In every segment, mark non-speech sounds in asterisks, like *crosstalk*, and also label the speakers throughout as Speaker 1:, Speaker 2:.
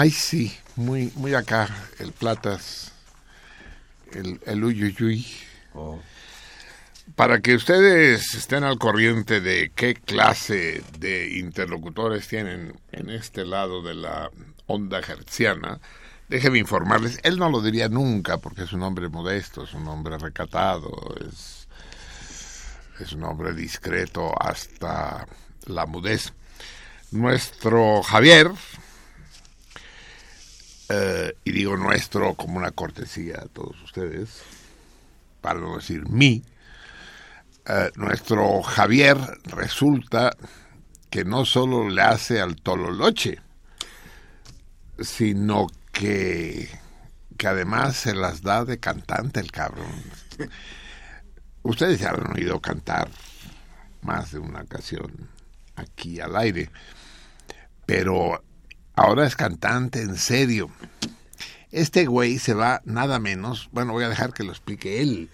Speaker 1: Ay, sí, muy, muy acá, el Platas, el, el Uyuyuy. Para que ustedes estén al corriente de qué clase de interlocutores tienen en este lado de la onda hertziana, déjenme informarles, él no lo diría nunca porque es un hombre modesto, es un hombre recatado, es, es un hombre discreto hasta la mudez. Nuestro Javier, eh, y digo nuestro como una cortesía a todos ustedes, para no decir mí, eh, nuestro Javier resulta que no solo le hace al tololoche, sino que, que además se las da de cantante el cabrón. Ustedes ya han oído cantar más de una ocasión aquí al aire, pero ahora es cantante en serio. Este güey se va nada menos, bueno, voy a dejar que lo explique él,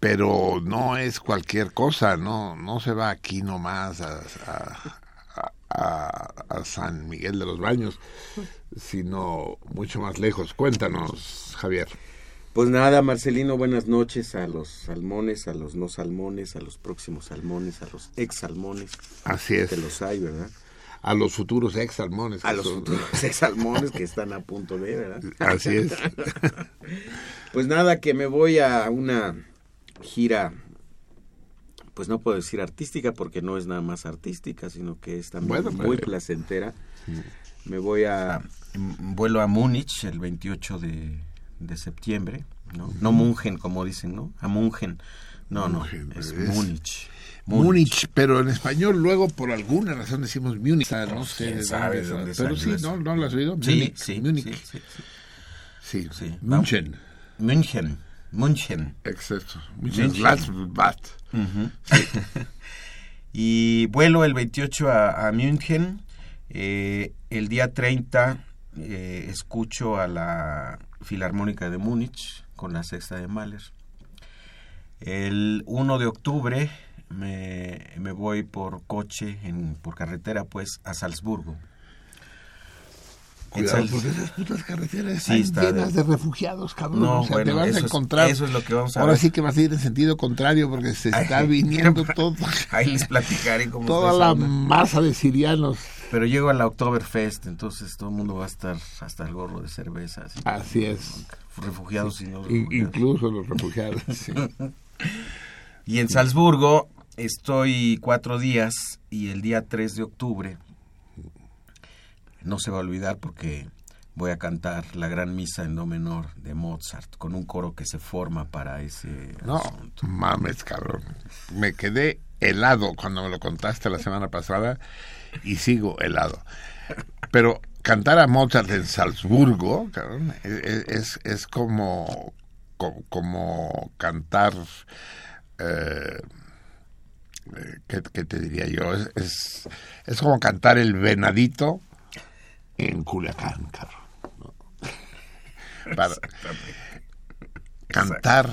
Speaker 1: pero no es cualquier cosa, no, no se va aquí nomás a, a, a, a San Miguel de los Baños, sino mucho más lejos. Cuéntanos, Javier.
Speaker 2: Pues nada, Marcelino, buenas noches a los salmones, a los no salmones, a los próximos salmones, a los ex salmones.
Speaker 1: Así es.
Speaker 2: Que los hay, ¿verdad?
Speaker 1: A los futuros ex salmones.
Speaker 2: A los futuros *laughs* ex salmones que están a punto de, ¿verdad?
Speaker 1: Así es. *laughs*
Speaker 2: pues nada, que me voy a una gira, pues no puedo decir artística porque no es nada más artística, sino que es también
Speaker 1: Bueno,
Speaker 2: muy
Speaker 1: pero-
Speaker 2: placentera. Me voy a vuelo a Múnich el 28 de, de septiembre, ¿no? No Mungen, como dicen, ¿no? A Mungen. No, no,
Speaker 1: Mungen,
Speaker 2: es
Speaker 1: es-
Speaker 2: Múnich.
Speaker 1: Múnich, pero en español luego por alguna razón decimos Múnich. No sé
Speaker 2: ¿Quién
Speaker 1: de
Speaker 2: sabe
Speaker 1: dónde,
Speaker 2: de dónde
Speaker 1: Pero sí? ¿no? ¿No lo has oído?
Speaker 2: Sí,
Speaker 1: Múnich,
Speaker 2: sí,
Speaker 1: Múnich.
Speaker 2: sí.
Speaker 1: München.
Speaker 2: München. München.
Speaker 1: Exacto.
Speaker 2: München.
Speaker 1: München. *laughs*
Speaker 2: Y vuelo el 28 a, a München. Eh, el día 30 eh, escucho a la Filarmónica de Múnich con la sexta de Mahler. El 1 de octubre me, me voy por coche, en, por carretera, pues, a Salzburgo.
Speaker 1: Cuidado,
Speaker 2: Sal-
Speaker 1: porque esas putas carreteras
Speaker 2: Sí,
Speaker 1: están
Speaker 2: está
Speaker 1: llenas
Speaker 2: de-
Speaker 1: de refugiados, cabrón.
Speaker 2: No,
Speaker 1: o sea,
Speaker 2: bueno,
Speaker 1: te vas a
Speaker 2: es-
Speaker 1: encontrar.
Speaker 2: eso es lo que vamos a
Speaker 1: Ahora
Speaker 2: ver.
Speaker 1: sí que vas a ir en sentido contrario porque se está
Speaker 2: Ay. *laughs*
Speaker 1: viniendo *laughs* todo,
Speaker 2: Ahí les platicaré cómo
Speaker 1: toda la
Speaker 2: onda.
Speaker 1: masa de sirianos.
Speaker 2: Pero llego a la Oktoberfest, entonces todo el mundo va a estar hasta el gorro de cerveza. Así,
Speaker 1: Así es.
Speaker 2: Refugiados y no refugiados.
Speaker 1: incluso los refugiados. sí. *laughs*
Speaker 2: Y en Salzburgo estoy cuatro días y el día 3 de octubre no se va a olvidar porque voy a cantar la gran misa en do menor de Mozart con un coro que se forma para ese
Speaker 1: No,
Speaker 2: asunto.
Speaker 1: mames, cabrón. Me quedé helado cuando me lo contaste la semana pasada y sigo helado. Pero cantar a Mozart en Salzburgo cabrón, e, e, es, es, como, como, como cantar... Eh, ¿qué, ¿qué, te diría yo? Es, es, es, como cantar el venadito en Culiacán, cabrón. ¿no? *laughs* Para cantar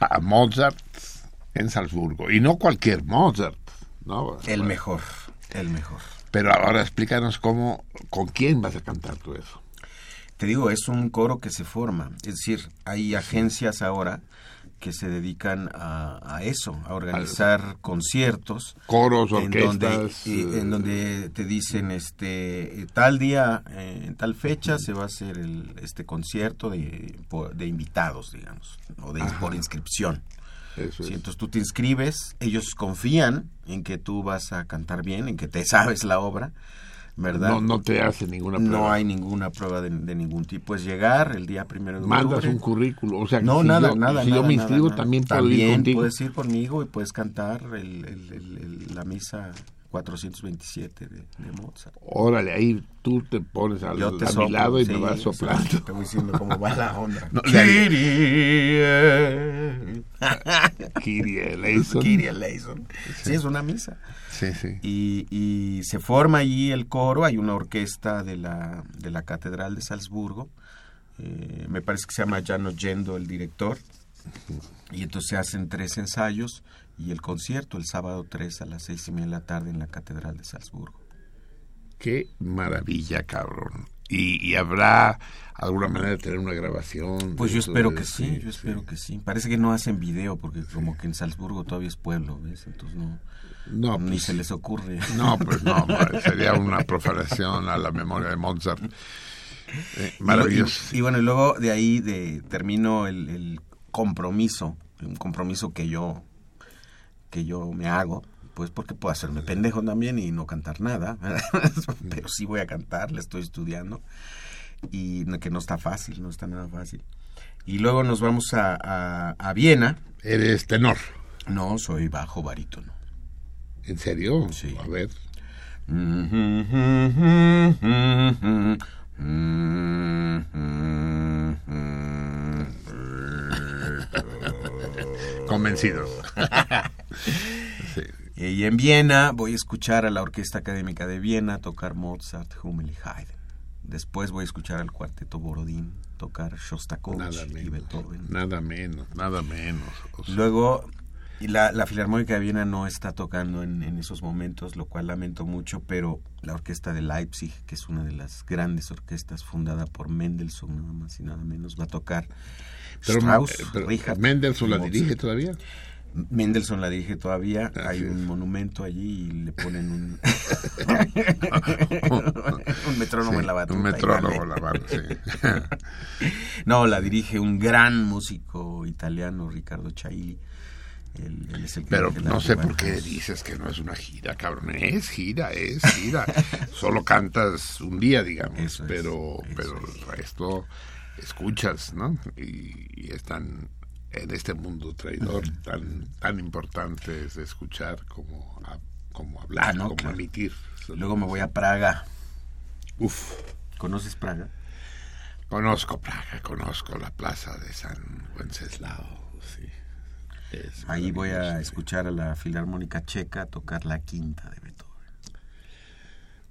Speaker 1: a Mozart en Salzburgo. Y no cualquier Mozart, ¿no?
Speaker 2: El mejor, el mejor.
Speaker 1: Pero ahora explícanos cómo, con quién vas a cantar tú eso.
Speaker 2: Te digo, es un coro que se forma. Es decir, hay agencias ahora que se dedican a, a eso, a organizar Al, conciertos,
Speaker 1: coros,
Speaker 2: orquestas, en donde, eh, en donde te dicen este tal día, eh, en tal fecha se va a hacer el, este concierto de, de invitados, digamos, o de por inscripción.
Speaker 1: Eso
Speaker 2: sí, entonces tú te inscribes, ellos confían en que tú vas a cantar bien, en que te sabes la obra, ¿verdad?
Speaker 1: No, no te hace ninguna prueba.
Speaker 2: No hay ninguna prueba de, de ningún tipo. Es llegar el día primero de
Speaker 1: Mandas
Speaker 2: octubre.
Speaker 1: un currículo. O sea,
Speaker 2: no,
Speaker 1: si
Speaker 2: nada,
Speaker 1: yo,
Speaker 2: nada.
Speaker 1: Si
Speaker 2: nada,
Speaker 1: yo me inscribo,
Speaker 2: nada.
Speaker 1: también puedo ir contigo.
Speaker 2: puedes ir conmigo y puedes cantar el, el, el, la misa 427 de, de, Mozart.
Speaker 1: Órale, ahí tú te pones al,
Speaker 2: Yo te
Speaker 1: a
Speaker 2: soplo,
Speaker 1: mi lado y
Speaker 2: sí,
Speaker 1: me vas soplando.
Speaker 2: Te voy diciendo cómo va la onda.
Speaker 1: No,
Speaker 2: Kyrie. *laughs*
Speaker 1: Kyrie eleison.
Speaker 2: Kyrie eleison. Sí. sí, es una misa.
Speaker 1: Sí, sí.
Speaker 2: Y, y, se forma allí el coro, hay una orquesta de la, de la Catedral de Salzburgo, eh, me parece que se llama Jan Oyendo el director, y entonces se hacen tres ensayos y el concierto el sábado 3 a las seis y media de la tarde en la Catedral de Salzburgo.
Speaker 1: Qué maravilla, cabrón. Y, y, habrá alguna manera de tener una grabación.
Speaker 2: Pues yo espero que sí, sí, yo espero sí. que sí. Parece que no hacen video porque como que en Salzburgo todavía es pueblo, ¿ves? Entonces no,
Speaker 1: no
Speaker 2: ni
Speaker 1: pues,
Speaker 2: se les ocurre.
Speaker 1: No, pues no, *laughs* sería una profanación a la memoria de Mozart. Eh, maravilloso.
Speaker 2: Y, y, bueno, y luego de ahí de, termino el, el compromiso, un compromiso que yo que yo me hago, pues porque puedo hacerme pendejo también y no cantar nada, *laughs* pero sí voy a cantar, le estoy estudiando y que no está fácil, no está nada fácil. Y luego nos vamos a, a, a Viena.
Speaker 1: ¿Eres tenor?
Speaker 2: No, soy bajo barítono.
Speaker 1: ¿En serio?
Speaker 2: Sí.
Speaker 1: A ver. *laughs* Convencidos. *laughs*
Speaker 2: sí. Y en Viena voy a escuchar a la Orquesta Académica de Viena tocar Mozart, Hummel y Haydn. Después voy a escuchar al cuarteto Borodín tocar Shostakovich y Beethoven.
Speaker 1: Nada menos, nada menos.
Speaker 2: O sea. Luego, y la, la, Filarmónica de Viena no está tocando en, en, esos momentos, lo cual lamento mucho, pero la Orquesta de Leipzig, que es una de las grandes orquestas fundada por Mendelssohn, nada más y nada menos, va a tocar
Speaker 1: pero,
Speaker 2: Strauss,
Speaker 1: pero
Speaker 2: Richard,
Speaker 1: Mendelssohn la dirige todavía.
Speaker 2: Mendelssohn la dirige todavía, Así hay un es. monumento allí y le ponen un, *laughs* *laughs* un metrónomo
Speaker 1: sí,
Speaker 2: en la batuta.
Speaker 1: Un metrónomo en la batuta, sí. *laughs*
Speaker 2: no, la dirige un gran músico italiano, Ricardo Chailly. Él, él es el que
Speaker 1: Pero no sé por qué dices que no es una gira, cabrón. Es gira, es gira. Solo cantas un día, digamos,
Speaker 2: eso
Speaker 1: pero,
Speaker 2: es,
Speaker 1: pero el resto escuchas, ¿no? Y, y están en este mundo traidor uh -huh. tan tan importante de escuchar como a, como hablar,
Speaker 2: ah, no,
Speaker 1: como
Speaker 2: claro.
Speaker 1: emitir.
Speaker 2: Luego me voy a Praga.
Speaker 1: Uf.
Speaker 2: ¿Conoces Praga?
Speaker 1: Conozco Praga, conozco la plaza de San Wenceslao, sí.
Speaker 2: Es Ahí voy a escuchar a la Filarmónica Checa tocar la quinta de Beethoven.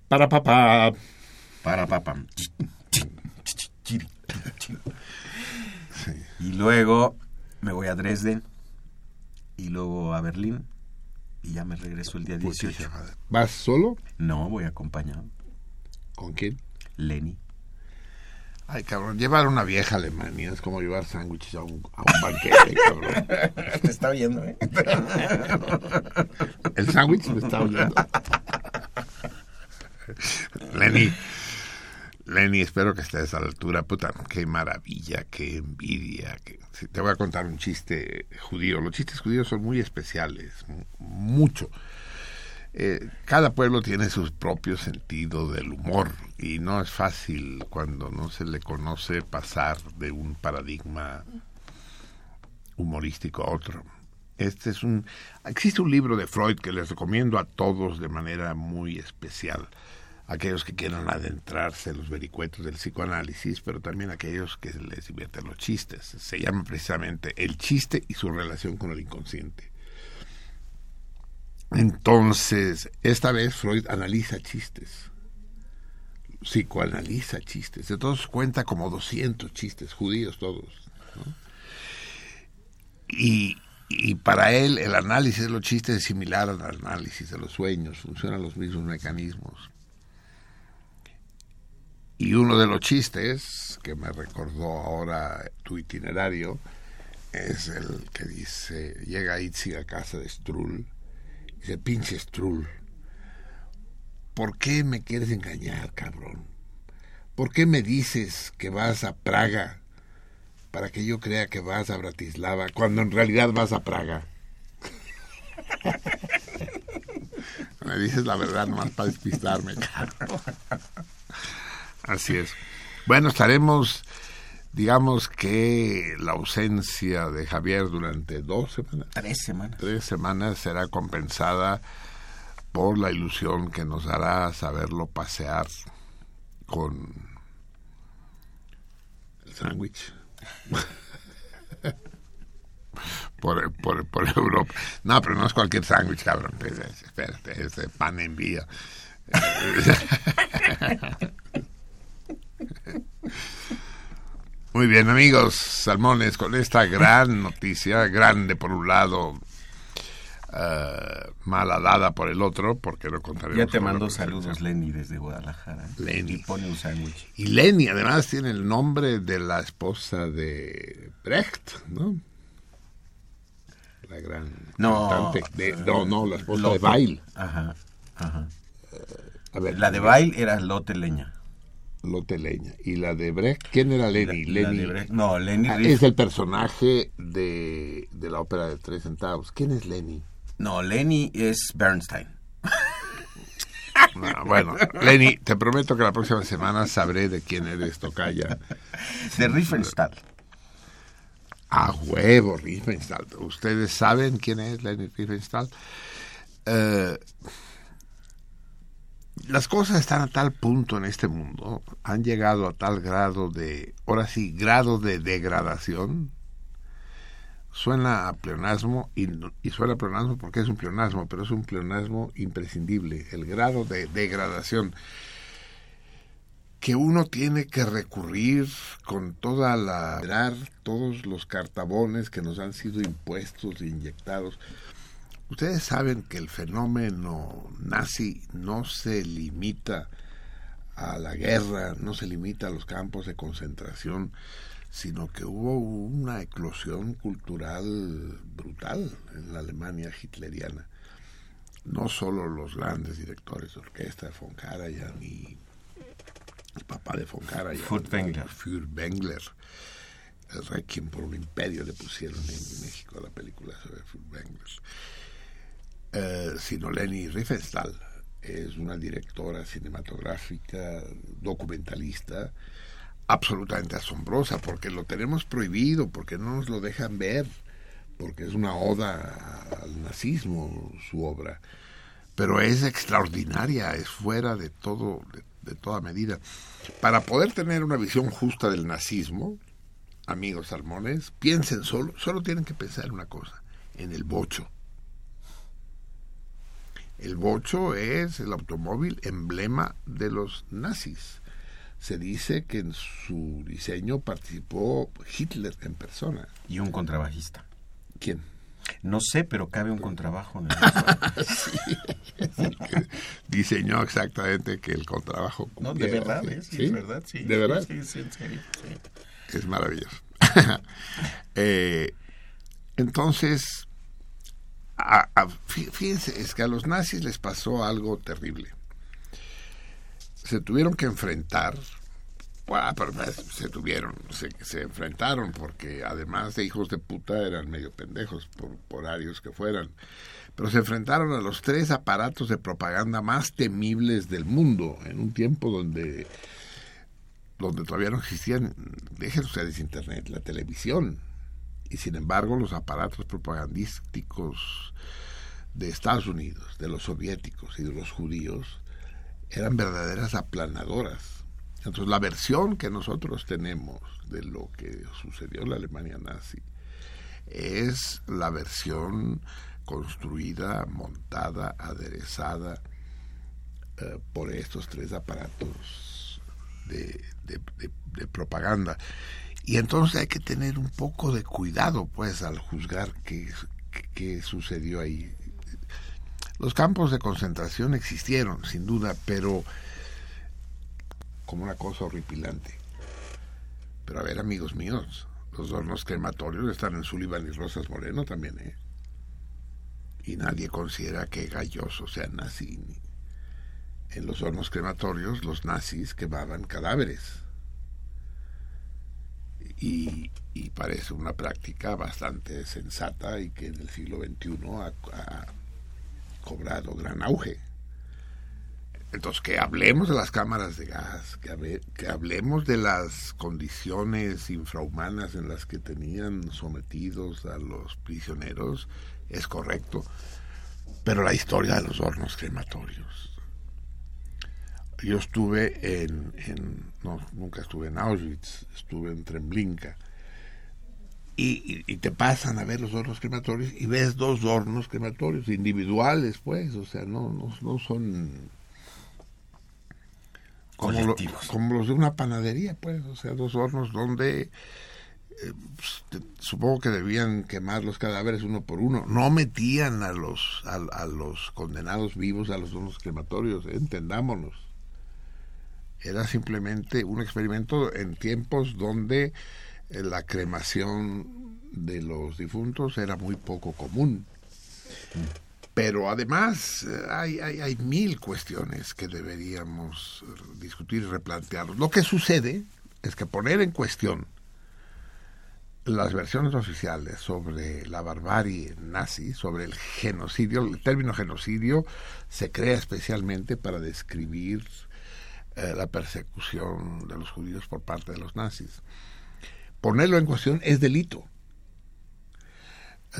Speaker 1: Para papá.
Speaker 2: Para papá. *laughs* *laughs* Sí. Y luego me voy a Dresden y luego a Berlín y ya me regreso el día 18.
Speaker 1: ¿Vas solo?
Speaker 2: No, voy acompañado.
Speaker 1: ¿Con quién?
Speaker 2: Lenny.
Speaker 1: Ay, cabrón, llevar una vieja a Alemania es como llevar sándwiches a un, a un banquete, *laughs* cabrón.
Speaker 2: Te está oyendo, ¿eh?
Speaker 1: El sándwich me está oyendo. *laughs* Lenny, Lenny, espero que estés a la altura. Puta, qué maravilla, qué envidia. Te voy a contar un chiste judío. Los chistes judíos son muy especiales, mucho. Eh, cada pueblo tiene su propio sentido del humor y no es fácil cuando no se le conoce pasar de un paradigma humorístico a otro. Este es un existe un libro de Freud que les recomiendo a todos de manera muy especial. Aquellos que quieran adentrarse en los vericuetos del psicoanálisis, pero también aquellos que les divierten los chistes. Se llama precisamente el chiste y su relación con el inconsciente. Entonces, esta vez Freud analiza chistes, psicoanaliza chistes, de todos cuenta como 200 chistes, judíos todos. Y, y para él el análisis de los chistes es similar al análisis de los sueños, funcionan los mismos mecanismos. Y uno de los chistes que me recordó ahora tu itinerario es el que dice, llega Itzi a casa de Strull, y dice, pinche Strull, ¿por qué me quieres engañar, cabrón? ¿Por qué me dices que vas a Praga para que yo crea que vas a Bratislava cuando en realidad vas a Praga? *laughs* me dices la verdad nomás para despistarme, cabrón. Así es. Bueno, estaremos, digamos que la ausencia de Javier durante dos semanas.
Speaker 2: Tres semanas.
Speaker 1: Tres semanas será compensada por la ilusión que nos hará saberlo pasear con el sándwich. *laughs* por, por, por, Europa. No, pero no es cualquier sándwich, cabrón. Espérate, es de pan en vía. *laughs* Muy bien, amigos salmones, con esta gran noticia, grande por un lado, uh, mala dada por el otro, porque lo contaremos.
Speaker 2: Ya te mando saludos, Lenny, desde Guadalajara.
Speaker 1: Lenny.
Speaker 2: Y pone un sándwich.
Speaker 1: Y Lenny, además, tiene el nombre de la esposa de Brecht, ¿no? La gran
Speaker 2: no,
Speaker 1: cantante. De, no, no, la esposa Lotte. de Bail.
Speaker 2: Ajá, ajá.
Speaker 1: A ver,
Speaker 2: la de Bail era Lotte Leña.
Speaker 1: Lotte Leña. ¿Y la de Brecht? ¿Quién era Lenny?
Speaker 2: La,
Speaker 1: Lenny
Speaker 2: la de Brecht. No, Lenny
Speaker 1: ah, es el personaje de, de la ópera de Tres Centavos. ¿Quién es Lenny?
Speaker 2: No, Lenny es Bernstein.
Speaker 1: No, bueno, Lenny, te prometo que la próxima semana sabré de quién eres tocaya.
Speaker 2: De Riefenstahl.
Speaker 1: A huevo, Riefenstahl. ¿Ustedes saben quién es Lenny Riefenstahl? Uh, las cosas están a tal punto en este mundo, han llegado a tal grado de, ahora sí, grado de degradación. Suena a pleonasmo y, suena a pleonasmo porque es un pleonasmo, pero es un pleonasmo imprescindible, el grado de degradación que uno tiene que recurrir con toda la todos los cartabones que nos han sido impuestos e inyectados Ustedes saben que el fenómeno nazi no se limita a la guerra, no se limita a los campos de concentración, sino que hubo una eclosión cultural brutal en la Alemania hitleriana. No solo los grandes directores de orquesta, von Karajan y el papá de von Karajan,
Speaker 2: Furtwängler.
Speaker 1: Furtwängler, el Requiem por un imperio le pusieron en México la película sobre Furtwängler. Eh, sino Leni Riefenstahl. Es una directora cinematográfica, documentalista, absolutamente asombrosa, porque lo tenemos prohibido, porque no nos lo dejan ver, porque es una oda al nazismo su obra. Pero es extraordinaria, es fuera de todo, de, de toda medida. Para poder tener una visión justa del nazismo, amigos salmones, piensen solo, solo tienen que pensar en una cosa, en el bocho. El bocho es el automóvil emblema de los nazis. Se dice que en su diseño participó Hitler en persona.
Speaker 2: Y un contrabajista.
Speaker 1: ¿Quién?
Speaker 2: No sé, pero cabe un contrabajo en el *laughs*
Speaker 1: sí, diseñó exactamente que el contrabajo.
Speaker 2: No, de verdad, ¿eh? sí,
Speaker 1: ¿Sí?
Speaker 2: es verdad, sí.
Speaker 1: ¿De verdad?
Speaker 2: Sí, sí, en serio, sí.
Speaker 1: Es maravilloso. *laughs* eh, entonces, a, fíjense, es que a los nazis les pasó algo terrible. Se tuvieron que enfrentar, bueno, pero se tuvieron, se, se, enfrentaron porque además de hijos de puta eran medio pendejos por, por arios que fueran. Pero se enfrentaron a los tres aparatos de propaganda más temibles del mundo en un tiempo donde donde todavía no existían, dejen ustedes internet, la televisión, y sin embargo los aparatos propagandísticos de Estados Unidos, de los soviéticos y de los judíos eran verdaderas aplanadoras. Entonces la versión que nosotros tenemos de lo que sucedió en la Alemania nazi es la versión construida, montada, aderezada eh, por estos tres aparatos de, de, propaganda. Y entonces hay que tener un poco de cuidado, pues, al juzgar qué, qué sucedió ahí. Los campos de concentración existieron, sin duda, pero como una cosa horripilante. Pero a ver, amigos míos, los hornos crematorios están en Sullivan y Rosas Moreno también, ¿eh? Y nadie considera que Galloso sea nazi. En los hornos crematorios los nazis quemaban cadáveres. Y, parece una práctica bastante sensata y que en el siglo XXI ha cobrado gran auge. Entonces, que hablemos de las cámaras de gas, que, hablemos de las condiciones infrahumanas en las que tenían sometidos a los prisioneros, es correcto. Pero la historia de los hornos crematorios. Yo estuve en, en no, nunca estuve en Auschwitz, estuve en Treblinka. Y, te pasan a ver los hornos crematorios y ves dos hornos crematorios individuales, pues, o sea, no, no, son como, como, los de una panadería, pues, o sea, dos hornos donde eh, pues, supongo que debían quemar los cadáveres uno por uno, no metían a los a, los condenados vivos a los hornos crematorios, entendámonos. Era simplemente un experimento en tiempos donde eh, la cremación de los difuntos era muy poco común. Pero además eh, hay, hay, hay, mil cuestiones que deberíamos discutir y replantear. Lo que sucede es que poner en cuestión las versiones oficiales sobre la barbarie nazi, sobre el genocidio, el término genocidio se crea especialmente para describir eh, la persecución de los judíos por parte de los nazis ponerlo en cuestión es delito.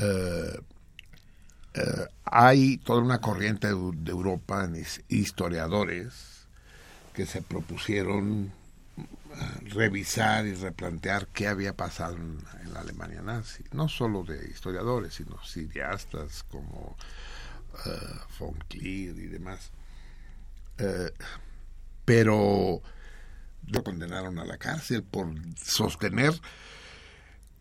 Speaker 1: Eh, eh, hay toda una corriente de, Europa, historiadores, que se propusieron revisar y replantear qué había pasado en, la Alemania nazi. No solo de historiadores, sino cineastas como von Klier y demás. Pero lo condenaron a la cárcel por sostener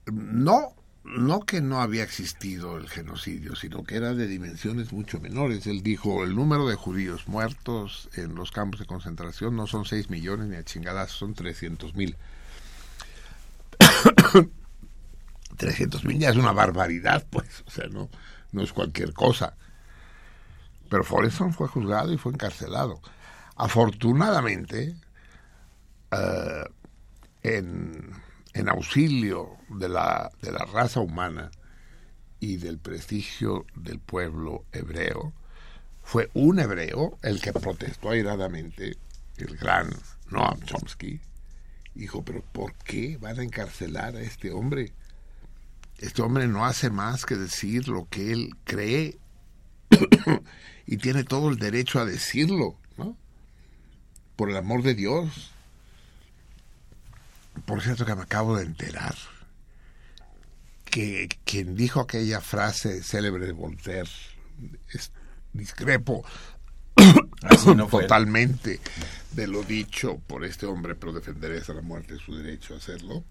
Speaker 1: no no que no había existido el genocidio, sino que era de dimensiones mucho menores. Él dijo, el número de judíos muertos en los campos de concentración no son 6 millones ni a chingadas, son 300 mil. *coughs* 300 mil ya es una barbaridad, pues, o sea, no, no es cualquier cosa. Pero Foreston fue juzgado y fue encarcelado. Afortunadamente, eh, en, en, auxilio de la, de la raza humana y del prestigio del pueblo hebreo, fue un hebreo el que protestó airadamente, el gran Noam Chomsky, dijo, pero ¿por qué van a encarcelar a este hombre? Este hombre no hace más que decir lo que él cree *coughs* y tiene todo el derecho a decirlo. Por el amor de Dios. Por cierto que me acabo de enterar que quien dijo aquella frase célebre de Voltaire, es discrepo *coughs* totalmente de lo dicho por este hombre, pero defenderé hasta la muerte su derecho a hacerlo.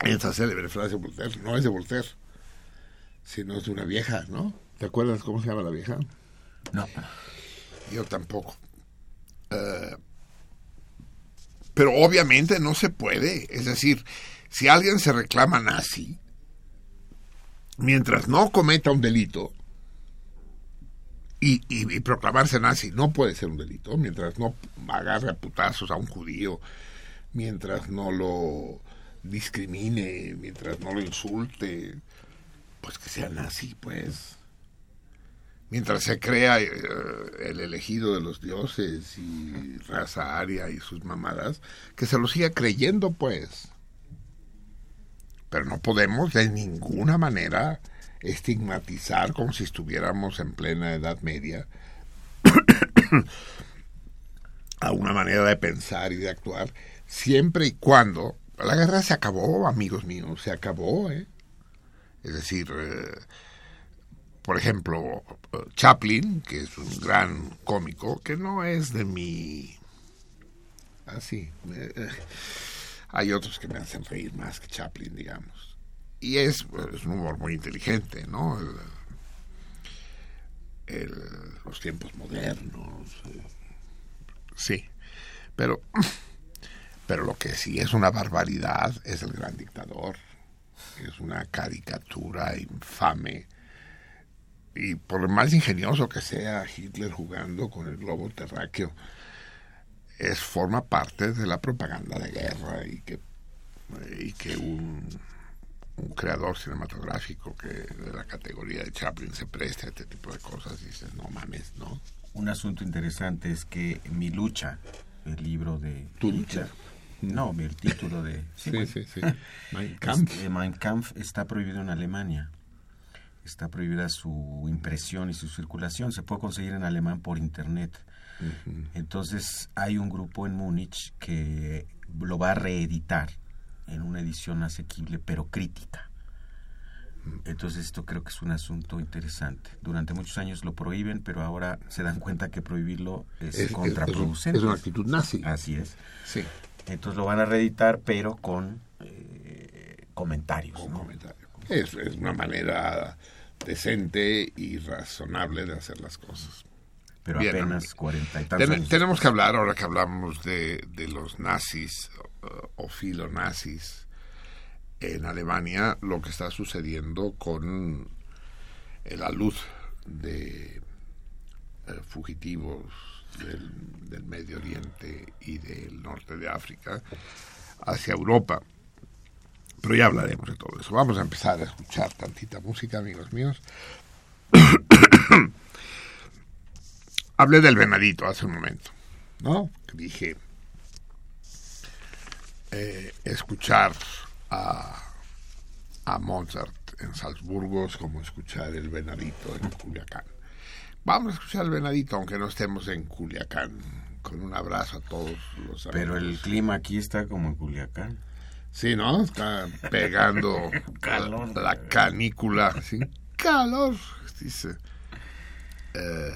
Speaker 1: Esa célebre frase de Voltaire no es de Voltaire, sino es de una vieja, ¿no? ¿Te acuerdas cómo se llama la vieja?
Speaker 2: No.
Speaker 1: Yo tampoco. Uh, pero obviamente no se puede. Es decir, si alguien se reclama nazi, mientras no cometa un delito, y, proclamarse nazi no puede ser un delito, mientras no agarre a putazos a un judío, mientras no lo discrimine, mientras no lo insulte, pues que sea nazi, pues mientras se crea eh, el elegido de los dioses y raza aria y sus mamadas, que se lo siga creyendo, pues. Pero no podemos de ninguna manera estigmatizar como si estuviéramos en plena Edad Media *coughs* a una manera de pensar y de actuar, siempre y cuando la guerra se acabó, amigos míos, se acabó, ¿eh? Es decir, eh, por ejemplo, Chaplin, que es un gran cómico, que no es de mi... Así. Ah, hay otros que me hacen reír más que Chaplin, digamos. Y es, un humor muy inteligente, ¿no? los tiempos modernos. Eh, sí. Pero, pero lo que sí es una barbaridad es el gran dictador. Es una caricatura infame. Y por más ingenioso que sea Hitler jugando con el globo terráqueo, es forma parte de la propaganda de guerra y que, y que un, un creador cinematográfico que de la categoría de Chaplin se preste a este tipo de cosas, dices, no mames, ¿no?
Speaker 2: Un asunto interesante es que Mi lucha, el libro de...
Speaker 1: ¿Tu lucha?
Speaker 2: No, el título de...
Speaker 1: Sí, sí, sí. *laughs* Mein Kampf.
Speaker 2: mein Kampf está prohibido en Alemania. Está prohibida su impresión y su circulación. Se puede conseguir en alemán por internet. Entonces hay un grupo en Múnich que lo va a reeditar en una edición asequible pero crítica. Entonces esto creo que es un asunto interesante. Durante muchos años lo prohíben, pero ahora se dan cuenta que prohibirlo es, contraproducente.
Speaker 1: Es, una actitud nazi.
Speaker 2: Así es.
Speaker 1: Sí.
Speaker 2: Entonces lo van a reeditar, pero con eh, comentarios.
Speaker 1: Es, es una manera decente y razonable de hacer las cosas.
Speaker 2: Pero apenas cuarenta y tantos
Speaker 1: años. Tenemos que hablar, ahora que hablamos de, de los nazis o filonazis en Alemania, lo que está sucediendo con la luz de eh, fugitivos del, del, Medio Oriente y del norte de África hacia Europa. Pero ya hablaremos de todo eso. Vamos a empezar a escuchar tantita música, amigos míos. *coughs* Hablé del venadito hace un momento, ¿no? Dije, eh, escuchar a, a Mozart en Salzburgo es como escuchar el venadito en Culiacán. Vamos a escuchar el venadito, aunque no estemos en Culiacán. Con un abrazo a todos los amigos.
Speaker 2: Pero el clima aquí está como en Culiacán.
Speaker 1: Sí, ¿no? Está pegando *laughs* la, canícula. ¿sí? Calor, dice. Eh,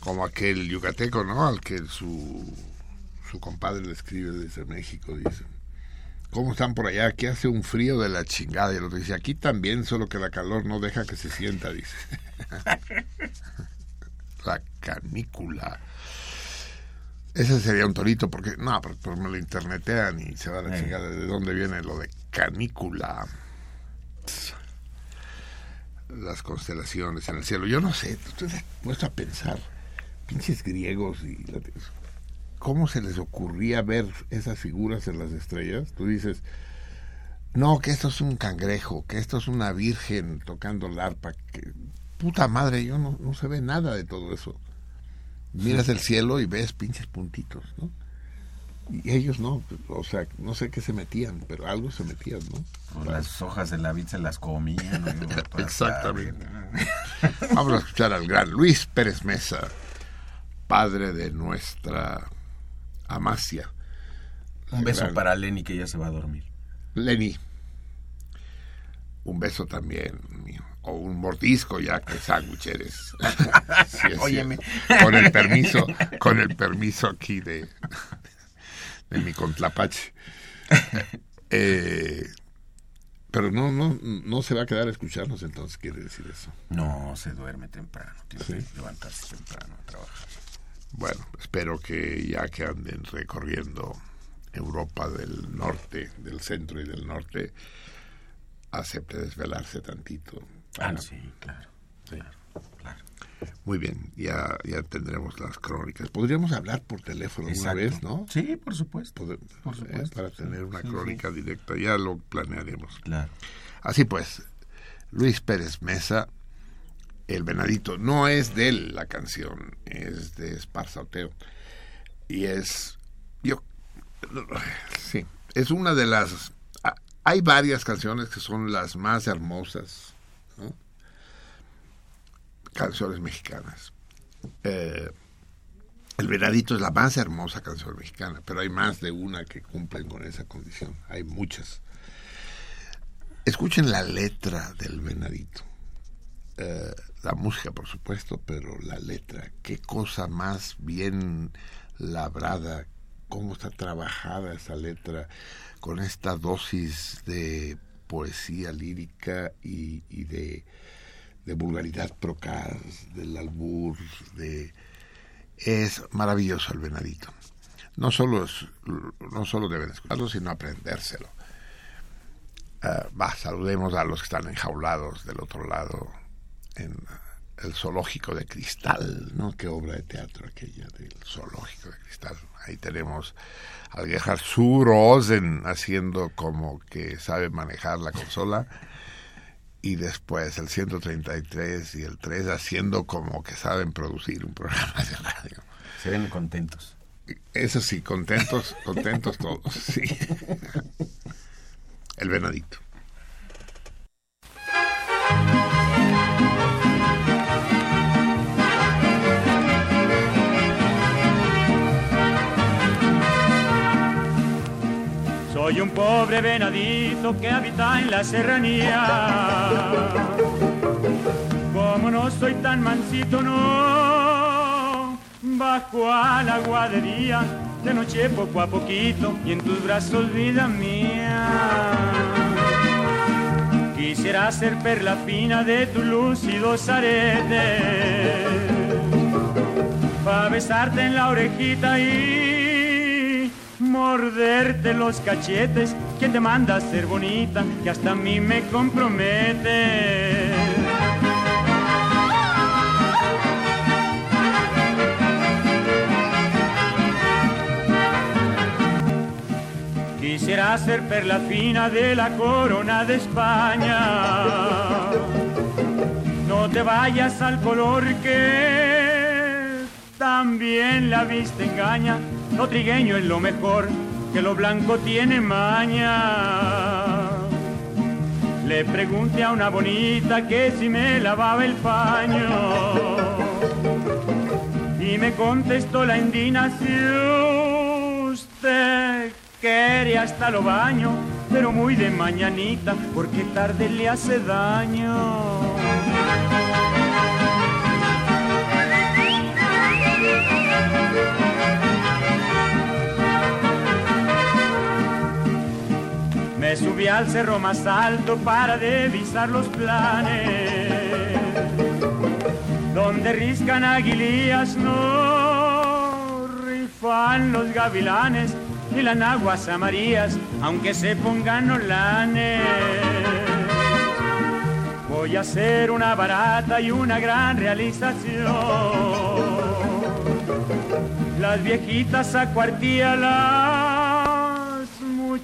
Speaker 1: como aquel yucateco, ¿no? Al que su, su compadre le escribe desde México, dice. ¿Cómo están por allá? Aquí hace un frío de la chingada. Y el otro dice, aquí también, solo que la calor no deja que se sienta, dice. *laughs* la canícula. Ese sería un torito, porque no, pero, me lo internetean y se va a la chingada. ¿De dónde viene lo de canícula? Las constelaciones en el cielo. Yo no sé, estoy puesto a pensar. Pinches griegos y ¿cómo se les ocurría ver esas figuras en las estrellas? Tú dices, no, que esto es un cangrejo, que esto es una virgen tocando la arpa. Que, puta madre, yo no, no se ve nada de todo eso. Miras el cielo y ves pinches puntitos, ¿no? Y ellos no, o sea, no sé qué se metían, pero algo se metían, ¿no?
Speaker 2: las hojas de la vid se las comían. *laughs*
Speaker 1: Exactamente. *laughs* Vamos a escuchar al gran Luis Pérez Mesa, padre de nuestra Amasia.
Speaker 2: Un beso para Lenny que ya se va a dormir.
Speaker 1: Lenny. Un beso también O un mordisco ya que sándwich eres. *laughs*
Speaker 2: Óyeme.
Speaker 1: Con el permiso, con el permiso aquí de, de mi contlapache. Eh, pero no, no, no se va a quedar a escucharnos entonces, quiere decir eso.
Speaker 2: No, se duerme temprano, tiene que levantarse temprano a trabajar.
Speaker 1: Bueno, espero que ya que anden recorriendo Europa del norte, del centro y del norte, acepte desvelarse tantito.
Speaker 2: Ah, sí, claro, claro,
Speaker 1: Muy bien, ya, ya tendremos las crónicas. Podríamos hablar por teléfono una vez, ¿no?
Speaker 2: Sí, por supuesto. por
Speaker 1: supuesto ¿eh? Para tener una crónica directa, ya lo planearemos.
Speaker 2: Claro.
Speaker 1: Así pues, Luis Pérez Mesa el Venadito. No es de él la canción, es de Esparza Oteo. Y es. Yo. Sí, es una de las. Hay varias canciones que son las más hermosas. Canciones mexicanas. Eh, El Venadito es la más hermosa canción mexicana, pero hay más de una que cumplen con esa condición. Hay muchas. Escuchen la letra del Venadito. Eh, la música, por supuesto, pero la letra. Qué cosa más bien labrada, cómo está trabajada esa letra con esta dosis de poesía lírica y, de, de vulgaridad procaz, del albur, de es maravilloso el venadito. No solo, es, no solo deben escucharlo, sino aprendérselo. Uh, saludemos a los que están enjaulados del otro lado en el zoológico de cristal, ¿no? Qué obra de teatro aquella del zoológico de cristal. Ahí tenemos al Gerhard Surosen haciendo como que sabe manejar la consola y después el 133 y el 3 haciendo como que saben producir un programa de radio.
Speaker 2: Se ven contentos.
Speaker 1: Eso sí, contentos, contentos todos, sí. El venadito.
Speaker 3: Soy un pobre venadito que habita en la serranía. Como no soy tan mansito, no, bajo a la guadería, de noche poco a poquito, y en tus brazos, vida mía. Quisiera ser perla fina de tu lúcidos aretes, para besarte en la orejita y morderte los cachetes, que te manda a ser bonita, que hasta a mí me compromete. Quisiera ser perla fina de la corona de España. No te vayas al color que también la vista engaña lo trigueño es lo mejor, que lo blanco tiene maña. Le pregunté a una bonita que si me lavaba el paño. Y me contestó la indina si usted quería hasta lo baño, pero muy de mañanita, porque tarde le hace daño. Subí al cerro más alto para divisar los planes, donde riscan aguilías, no rifan los gavilanes, ni las aguas amarillas, aunque se pongan olanes. Voy a hacer una barata y una gran realización. Las viejitas a cuartilla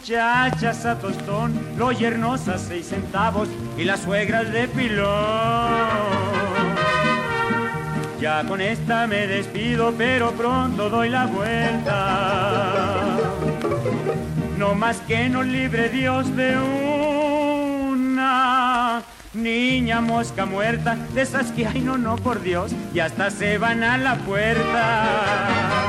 Speaker 3: muchachas a tostón, los yernos a seis centavos y las suegras de pilón. Ya con esta me despido, pero pronto doy la vuelta. No más que nos libre Dios de una niña mosca muerta, de esas que hay no, no, por Dios, y hasta se van a la puerta.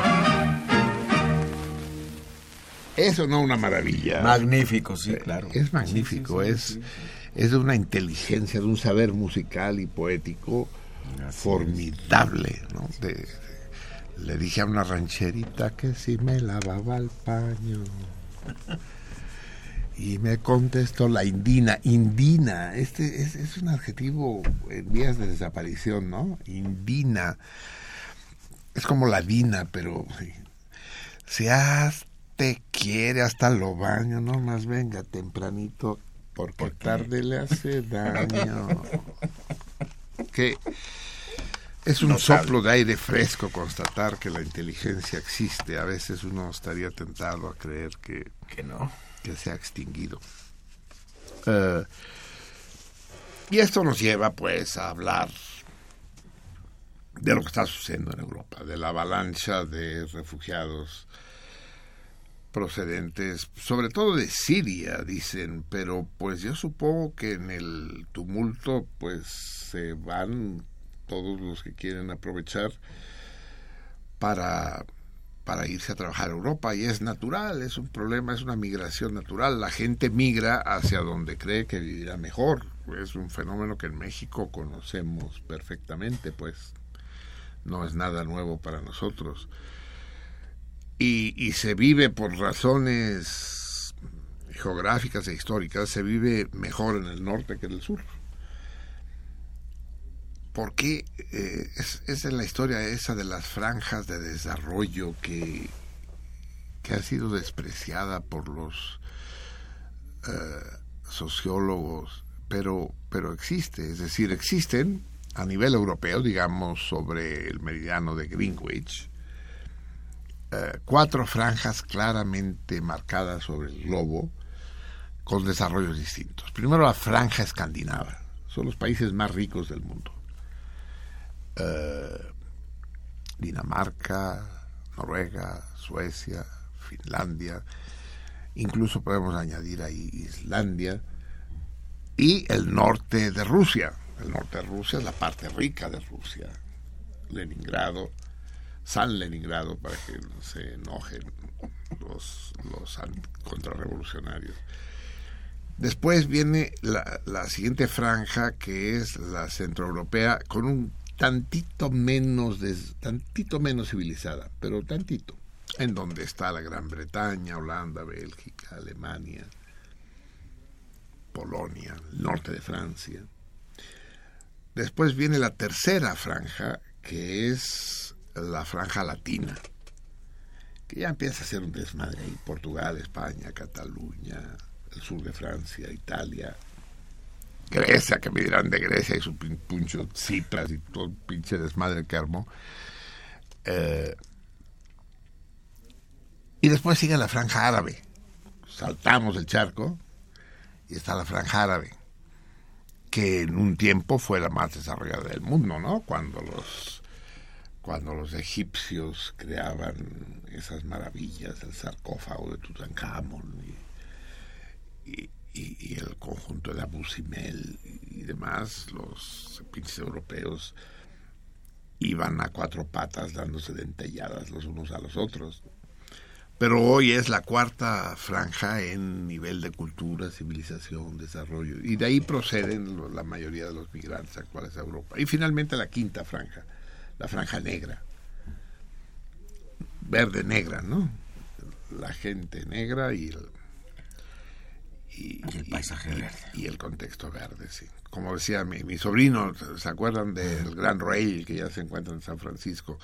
Speaker 1: Eso no una maravilla.
Speaker 2: Magnífico, sí, eh, claro.
Speaker 1: Es magnífico, es, es de una inteligencia, de un saber musical y poético formidable. ¿no? le dije a una rancherita que si me lavaba el paño. *laughs* Y me contestó la indina. Indina, este es, es un adjetivo en vías de desaparición, ¿no? Indina. Es como la dina, pero se has te quiere hasta lo baño, no más venga tempranito porque tarde le hace daño. que es un soplo de aire fresco constatar que la inteligencia existe. A veces uno estaría tentado a creer que,
Speaker 2: que no,
Speaker 1: que se ha extinguido. Eh, y esto nos lleva pues a hablar de lo que está sucediendo en Europa, de la avalancha de refugiados procedentes, sobre todo de Siria, dicen, pero pues yo supongo que en el tumulto pues se van todos los que quieren aprovechar para, para irse a trabajar a Europa y es natural, es un problema, es una migración natural. La gente migra hacia donde cree que vivirá mejor. Es un fenómeno que en México conocemos perfectamente, pues no es nada nuevo para nosotros. Y, y se vive por razones geográficas e históricas, se vive mejor en el norte que en el sur. Porque eh, es, es la historia esa de las franjas de desarrollo que, que ha sido despreciada por los eh, sociólogos, pero, pero existe, es decir, existen a nivel europeo, digamos, sobre el meridiano de Greenwich, eh, cuatro franjas claramente marcadas sobre el globo con desarrollos distintos. Primero la franja escandinava, son los países más ricos del mundo. Eh, Dinamarca, Noruega, Suecia, Finlandia, incluso podemos añadir ahí Islandia y el norte de Rusia. El norte de Rusia es la parte rica de Rusia. Leningrado, San Leningrado, para que se enojen los, los contrarrevolucionarios. Después viene la, la, siguiente franja, que es la centroeuropea, con un tantito menos, tantito menos civilizada, pero tantito, en donde está la Gran Bretaña, Holanda, Bélgica, Alemania, Polonia, el norte de Francia. Después viene la tercera franja, que es la franja latina, que ya empieza a ser un desmadre ahí, Portugal, España, Cataluña, el sur de Francia, Italia, Grecia, que me dirán de Grecia y su puncho Cipras y todo el pinche desmadre que armó. Eh, y después sigue la franja árabe. Saltamos el charco y está la franja árabe, que en un tiempo fue la más desarrollada del mundo, ¿no? Cuando los cuando los egipcios creaban esas maravillas, el sarcófago de Tutankamón y, el conjunto de Abu Simbel y demás, los pinches europeos iban a cuatro patas dándose dentelladas los unos a los otros. Pero hoy es la cuarta franja en nivel de cultura, civilización, desarrollo. Y de ahí proceden la mayoría de los migrantes actuales a Europa. Y finalmente la quinta franja, la franja negra. Verde negra, ¿no? La gente negra y el,
Speaker 2: y, el paisaje verde.
Speaker 1: Y el contexto verde, sí. Como decía mi, mi sobrino, ¿se acuerdan del Gran Rey que ya se encuentra en San Francisco?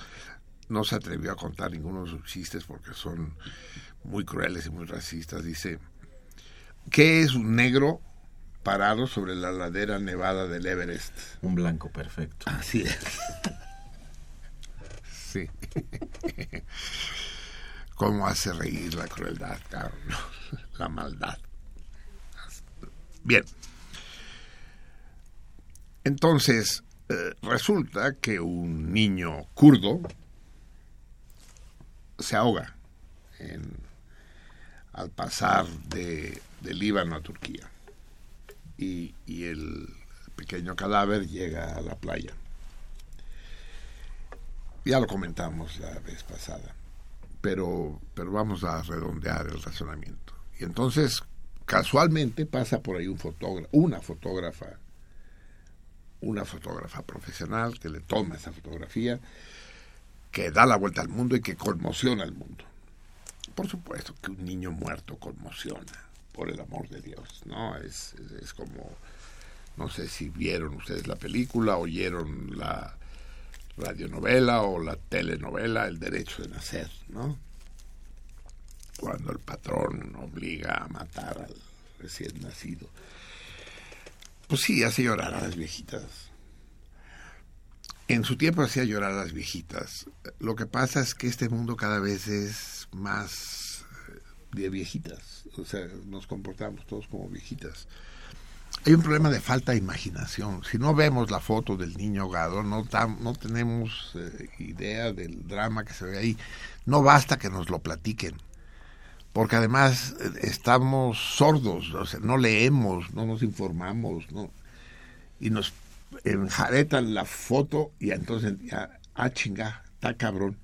Speaker 1: No se atrevió a contar ninguno de sus chistes porque son muy crueles y muy racistas. Dice, ¿qué es un negro parado sobre la ladera nevada del Everest?
Speaker 2: Un blanco perfecto.
Speaker 1: Así es. Sí. *laughs* ¿Cómo hace reír la crueldad, cabrón? *laughs* La maldad. Bien. Entonces, eh, resulta que un niño kurdo se ahoga al pasar de, Líbano a Turquía. Y, el pequeño cadáver llega a la playa. Ya lo comentamos la vez pasada, pero, pero vamos a redondear el razonamiento. Y entonces casualmente pasa por ahí un fotógrafo, una fotógrafa, una fotógrafa profesional que le toma esa fotografía, que da la vuelta al mundo y que conmociona al mundo. Por supuesto que un niño muerto conmociona, por el amor de Dios, ¿no? Es, es, como, no sé si vieron ustedes la película, oyeron la radionovela o la telenovela El Derecho de Nacer, ¿no? cuando el patrón obliga a matar al recién nacido. Pues sí, hace llorar a las viejitas. En su tiempo hacía llorar a las viejitas. Lo que pasa es que este mundo cada vez es más eh, de viejitas. O sea, nos comportamos todos como viejitas. Hay un problema de falta de imaginación. Si no vemos la foto del niño ahogado, no, no tenemos eh, idea del drama que se ve ahí. No basta que nos lo platiquen porque además eh, estamos sordos, o sea, no leemos, no nos informamos, y nos enjaretan la foto y entonces, ya, ah, chinga, está cabrón.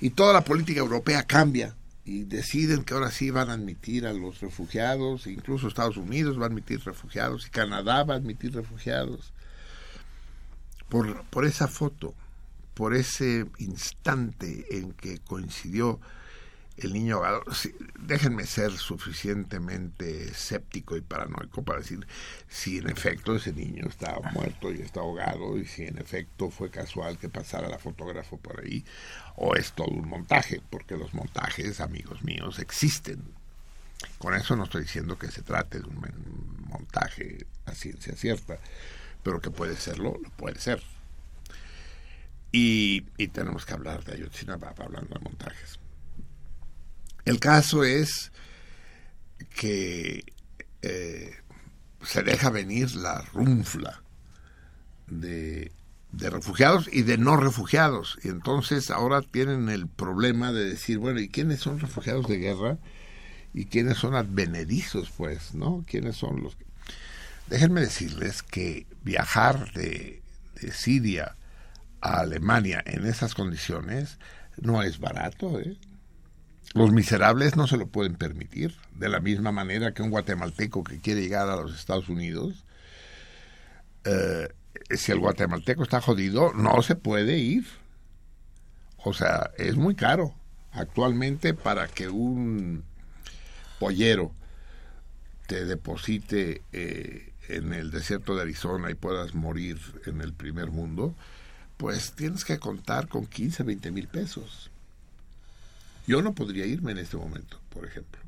Speaker 1: y toda la política europea cambia y deciden que ahora sí van a admitir a los refugiados, incluso Estados Unidos va a admitir refugiados y Canadá va a admitir refugiados. Por, por esa foto, por ese instante en que coincidió el niño ahogado, déjenme ser suficientemente escéptico y paranoico para decir si en efecto ese niño está muerto y está ahogado y si en efecto fue casual que pasara la fotógrafo por ahí o es todo un montaje, porque los montajes, amigos míos, existen. Con eso no estoy diciendo que se trate de un montaje a ciencia cierta, pero que puede serlo, lo puede ser. Y, tenemos que hablar de Ayotzinapa hablando de montajes. El caso es que eh, se deja venir la runfla de, refugiados y de no refugiados. Y entonces ahora tienen el problema de decir, bueno, ¿y quiénes son refugiados de guerra? ¿Y quiénes son advenedizos, pues? ¿No? ¿Quiénes son los...? Déjenme decirles que viajar de, de Siria a Alemania en esas condiciones no es barato, ¿eh? Los miserables no se lo pueden permitir, de la misma manera que un guatemalteco que quiere llegar a los Estados Unidos, eh, si el guatemalteco está jodido, no se puede ir. O sea, es muy caro. Actualmente para que un pollero te deposite eh, en el desierto de Arizona y puedas morir en el primer mundo, pues tienes que contar con 15, 20 mil pesos. Yo no podría irme en este momento, por ejemplo.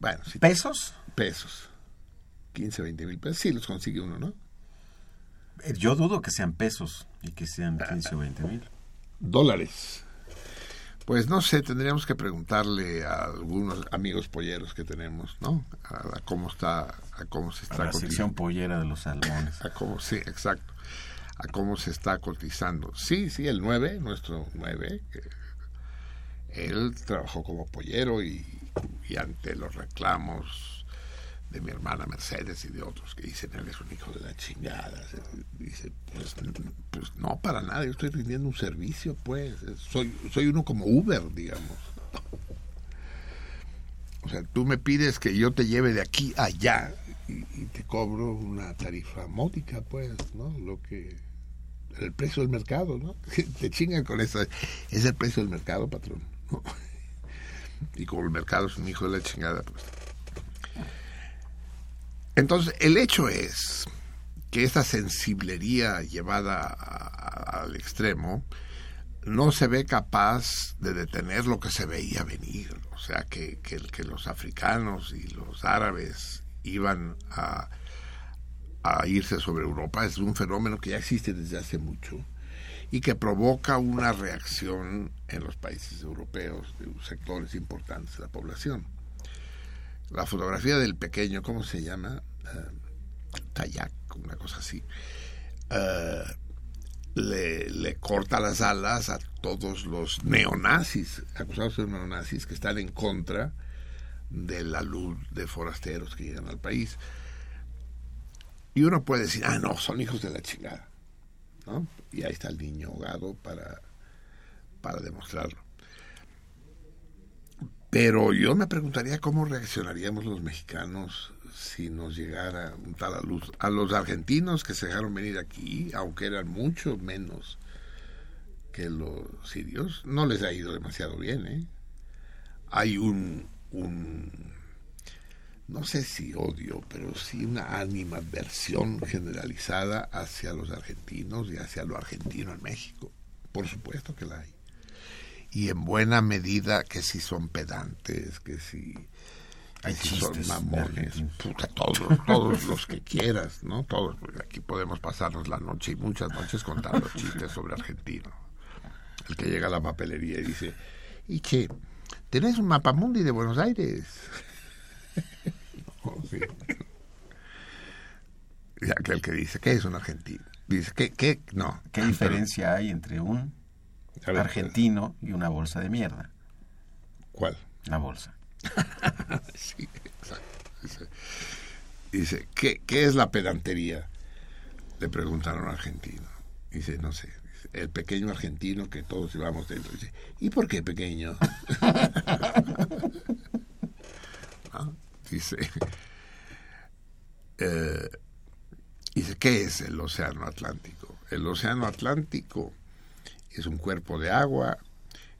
Speaker 2: Bueno, ¿Pesos?
Speaker 1: Pesos. 15, 20 mil pesos. Sí, los consigue uno, ¿no?
Speaker 2: Eh, yo dudo que sean pesos y que sean 15 o 20 mil.
Speaker 1: Dólares. Pues no sé, tendríamos que preguntarle a algunos amigos polleros que tenemos, ¿no? A, cómo está, a cómo se está.
Speaker 2: A la sección pollera de los salmones.
Speaker 1: A cómo, sí, exacto. A cómo se está cotizando. Sí, sí, el 9, nuestro 9, que él trabajó como pollero y, ante los reclamos de mi hermana Mercedes y de otros que dicen él es un hijo de la chingada dice pues, pues, no para nada yo estoy rindiendo un servicio pues soy soy uno como Uber digamos o sea tú me pides que yo te lleve de aquí a allá y, te cobro una tarifa módica pues no lo que el precio del mercado no *laughs* te chingan con eso es el precio del mercado patrón *laughs* y como el mercado es un hijo de la chingada, pues. Entonces, el hecho es que esta sensiblería llevada al extremo no se ve capaz de detener lo que se veía venir. O sea, que, que, los africanos y los árabes iban a irse sobre Europa es un fenómeno que ya existe desde hace mucho y que provoca una reacción en los países europeos de sectores importantes de la población. La fotografía del pequeño, ¿cómo se llama? Uh, una cosa así. Eh, le, le, corta las alas a todos los neonazis, acusados de neonazis, que están en contra de la luz de forasteros que llegan al país. Y uno puede decir, ah, no, son hijos de la chingada. ¿no? Y ahí está el niño ahogado para, para demostrarlo. Pero yo me preguntaría cómo reaccionaríamos los mexicanos si nos llegara un tal a luz. A los argentinos que se dejaron venir aquí, aunque eran mucho menos que los sirios, no les ha ido demasiado bien. ¿eh? Hay un, un no sé si odio, pero sí una animadversión generalizada hacia los argentinos y hacia lo argentino en México. Por supuesto que la hay. Y en buena medida que si son pedantes, que si, son mamones, puta, todos, todos los que quieras, ¿no? Todos, aquí podemos pasarnos la noche y muchas noches contando *laughs* chistes sobre argentino. El que llega a la papelería y dice, ¿y qué? ¿Tenés un mapamundi de Buenos Aires? *laughs* *laughs* Y aquel que dice, ¿qué es un argentino? Dice, ¿qué? qué? No.
Speaker 2: ¿Qué diferencia hay entre un argentino y una bolsa de mierda?
Speaker 1: ¿Cuál?
Speaker 2: La bolsa. *laughs*
Speaker 1: sí, exacto. Dice, ¿qué, ¿qué es la pedantería? Le preguntaron a un argentino. Dice, no sé. el pequeño argentino que todos llevamos dentro. Dice, ¿y por qué pequeño? *laughs* Dice, *laughs* eh, ¿qué es el Océano Atlántico? El Océano Atlántico es un cuerpo de agua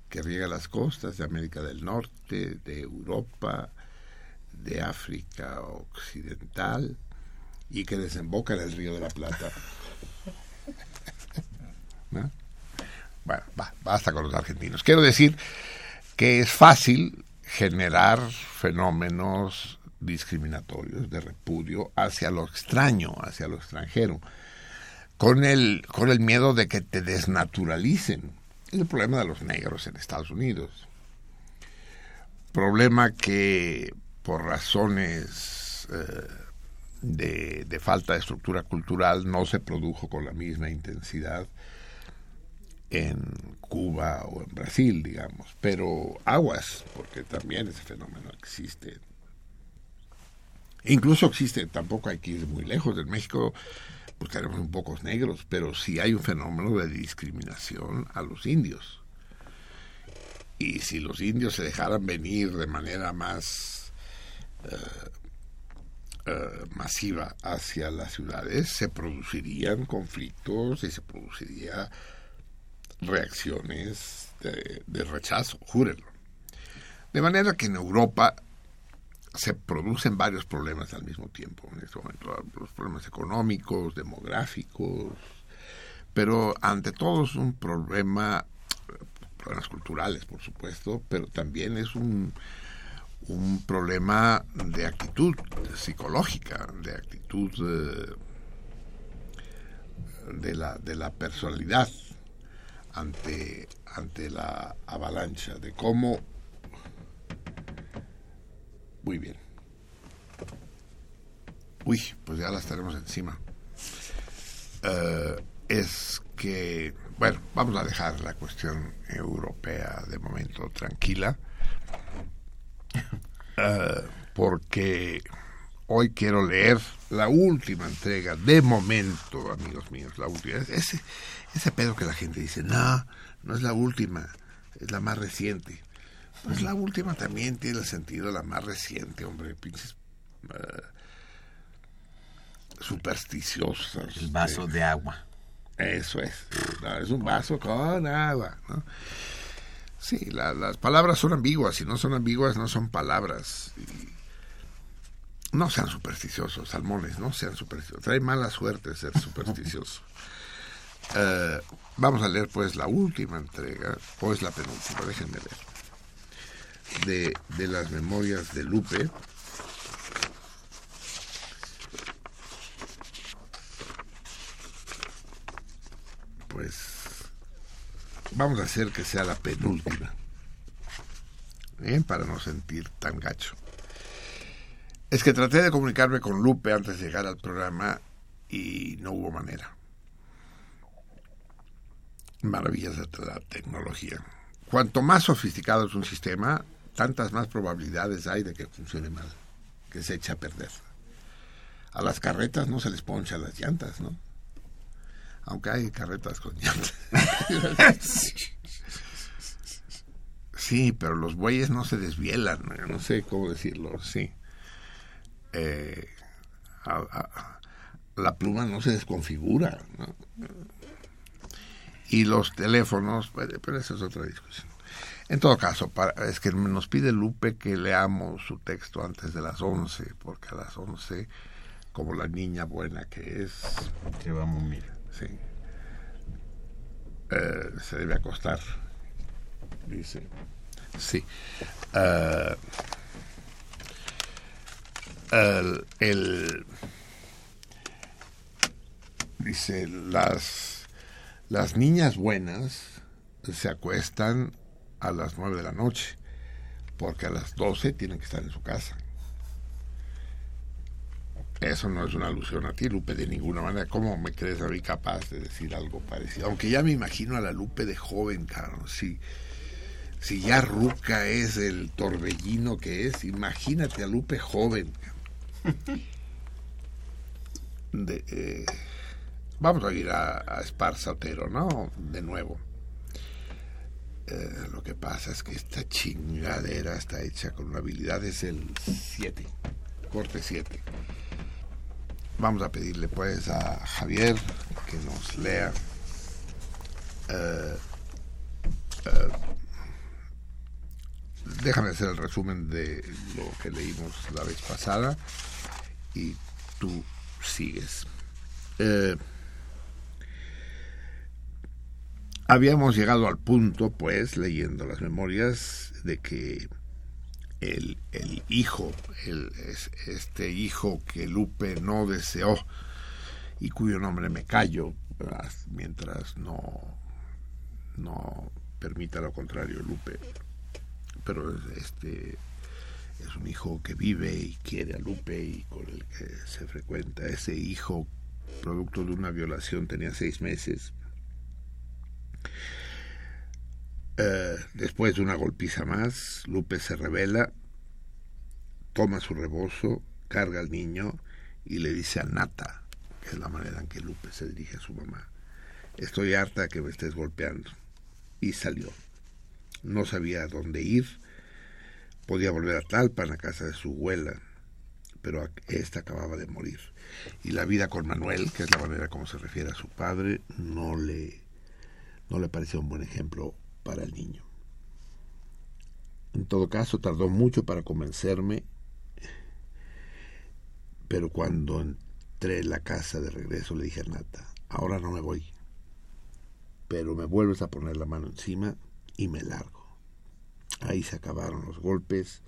Speaker 1: que riega las costas de América del Norte, de Europa, de África Occidental y que desemboca en el Río de la Plata. *laughs* Bueno, basta con los argentinos. Quiero decir que es fácil generar fenómenos discriminatorios de repudio hacia lo extraño, hacia lo extranjero, con el, con el miedo de que te desnaturalicen. Es el problema de los negros en Estados Unidos. Problema que por razones eh, de, de, falta de estructura cultural no se produjo con la misma intensidad en Cuba o en Brasil, digamos, pero aguas, porque también ese fenómeno existe. Incluso existe, tampoco hay que ir muy lejos, del México pues tenemos un pocos negros, pero sí hay un fenómeno de discriminación a los indios. Y si los indios se dejaran venir de manera más eh, masiva hacia las ciudades, se producirían conflictos y se produciría reacciones de, rechazo, júrenlo. De manera que en Europa se producen varios problemas al mismo tiempo en este momento, los problemas económicos, demográficos, pero ante todo es un problema, problemas culturales por supuesto, pero también es un, un problema de actitud psicológica, de actitud eh, de, la, de la personalidad ante, ante la avalancha, de cómo... Muy bien. Uy, pues ya las tenemos encima. Eh, es que, bueno, vamos a dejar la cuestión europea de momento tranquila, *laughs* eh, porque hoy quiero leer la última entrega, de momento, amigos míos, la última. Ese, ese pedo que la gente dice, no, no es la última, es la más reciente. Pues la última también tiene el sentido la más reciente, hombre, pinches uh, supersticiosos.
Speaker 2: El vaso de agua.
Speaker 1: Eso es, es un vaso con agua, ¿no? Sí, las palabras son ambiguas, si no son ambiguas no son palabras. no sean supersticiosos, salmones, no sean supersticiosos. Trae mala suerte ser *laughs* supersticioso. Eh, vamos a leer pues la última entrega, o es la penúltima, déjenme ver, de, de las memorias de Lupe. Pues vamos a hacer que sea la penúltima, ¿eh? para no sentir tan gacho. Es que traté de comunicarme con Lupe antes de llegar al programa y no hubo manera maravillas de la tecnología. Cuanto más sofisticado es un sistema, tantas más probabilidades hay de que funcione mal, que se eche a perder. A las carretas no se les poncha las llantas, ¿no? Aunque hay carretas con llantas. *laughs* sí, pero los bueyes no se desvielan, no sé cómo decirlo, sí. Eh, la pluma no se desconfigura, ¿no? y los teléfonos, pero esa es otra discusión. En todo caso, es que nos pide Lupe que leamos su texto antes de las 11, porque a las 11, como la niña buena que es...
Speaker 2: Que va a mira.
Speaker 1: Sí. Eh, se debe acostar, dice. Sí. Eh, el, dice, las las niñas buenas se acuestan a las nueve de la noche, porque a las doce tienen que estar en su casa. Eso no es una alusión a ti, Lupe, de ninguna manera. ¿Cómo me crees a mí capaz de decir algo parecido? Aunque ya me imagino a la Lupe de joven, caro. Si, si ya Ruca es el torbellino que es, imagínate a Lupe joven. De, eh, Vamos a ir a, a Esparza Otero, ¿no? De nuevo. Eh, lo que pasa es que esta chingadera está hecha con una habilidad, es el 7, corte 7. Vamos a pedirle pues a Javier que nos lea eh, eh, déjame hacer el resumen de lo que leímos la vez pasada y tú sigues. Habíamos llegado al punto, pues, leyendo las memorias, de que el, el hijo, el, este hijo que Lupe no deseó y cuyo nombre me callo mientras no, no permita lo contrario, Lupe. Pero este es un hijo que vive y quiere a Lupe y con el que se frecuenta. Ese hijo, producto de una violación, tenía seis meses. Eh, después de una golpiza más, Lupe se revela, toma su rebozo, carga al niño y le dice a Nata, que es la manera en que Lupe se dirige a su mamá, estoy harta que me estés golpeando. Y salió. No sabía dónde ir, podía volver a Talpan, a casa de su abuela, pero esta acababa de morir. Y la vida con Manuel, que es la manera como se refiere a su padre, no le, no le pareció un buen ejemplo para el niño. En todo caso, tardó mucho para convencerme, pero cuando entré en la casa de regreso le dije a Nata, ahora no me voy, pero me vuelves a poner la mano encima y me largo. Ahí se acabaron los golpes,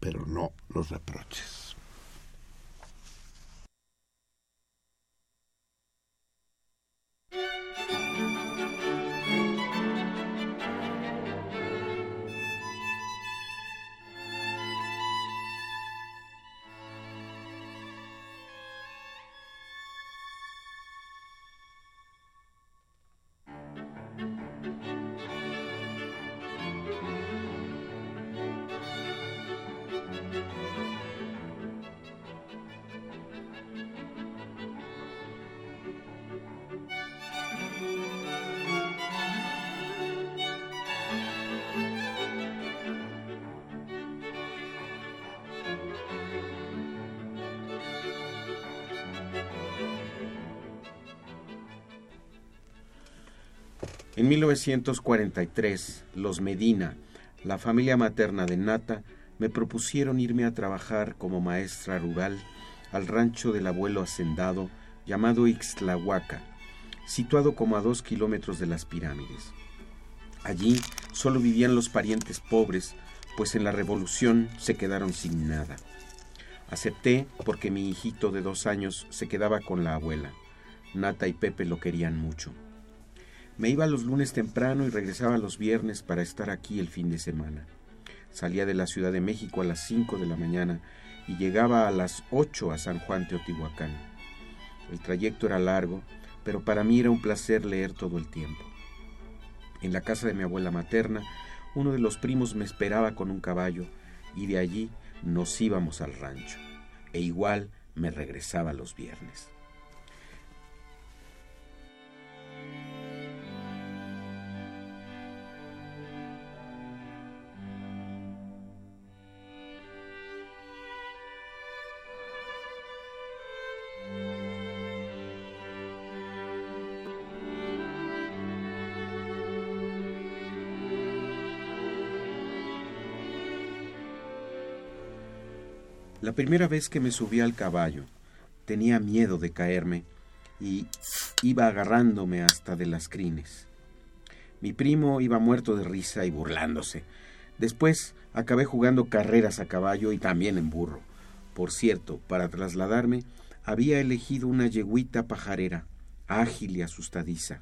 Speaker 1: pero no los reproches. 1943, los Medina, la familia materna de Nata, me propusieron irme a trabajar como maestra rural al rancho del abuelo hacendado llamado Ixtlahuaca, situado como a dos kilómetros de las pirámides. Allí solo vivían los parientes pobres, pues en la revolución se quedaron sin nada. Acepté porque mi hijito de dos años se quedaba con la abuela. Nata y Pepe lo querían mucho. Me iba los lunes temprano y regresaba los viernes para estar aquí el fin de semana. Salía de la Ciudad de México a las 5 de la mañana y llegaba a las 8 a San Juan Teotihuacán. El trayecto era largo, pero para mí era un placer leer todo el tiempo. En la casa de mi abuela materna, uno de los primos me esperaba con un caballo y de allí nos íbamos al rancho. E igual me regresaba los viernes. La primera vez que me subí al caballo, tenía miedo de caerme y iba agarrándome hasta de las crines. Mi primo iba muerto de risa y burlándose. Después acabé jugando carreras a caballo y también en burro. Por cierto, para trasladarme había elegido una yeguita pajarera, ágil y asustadiza.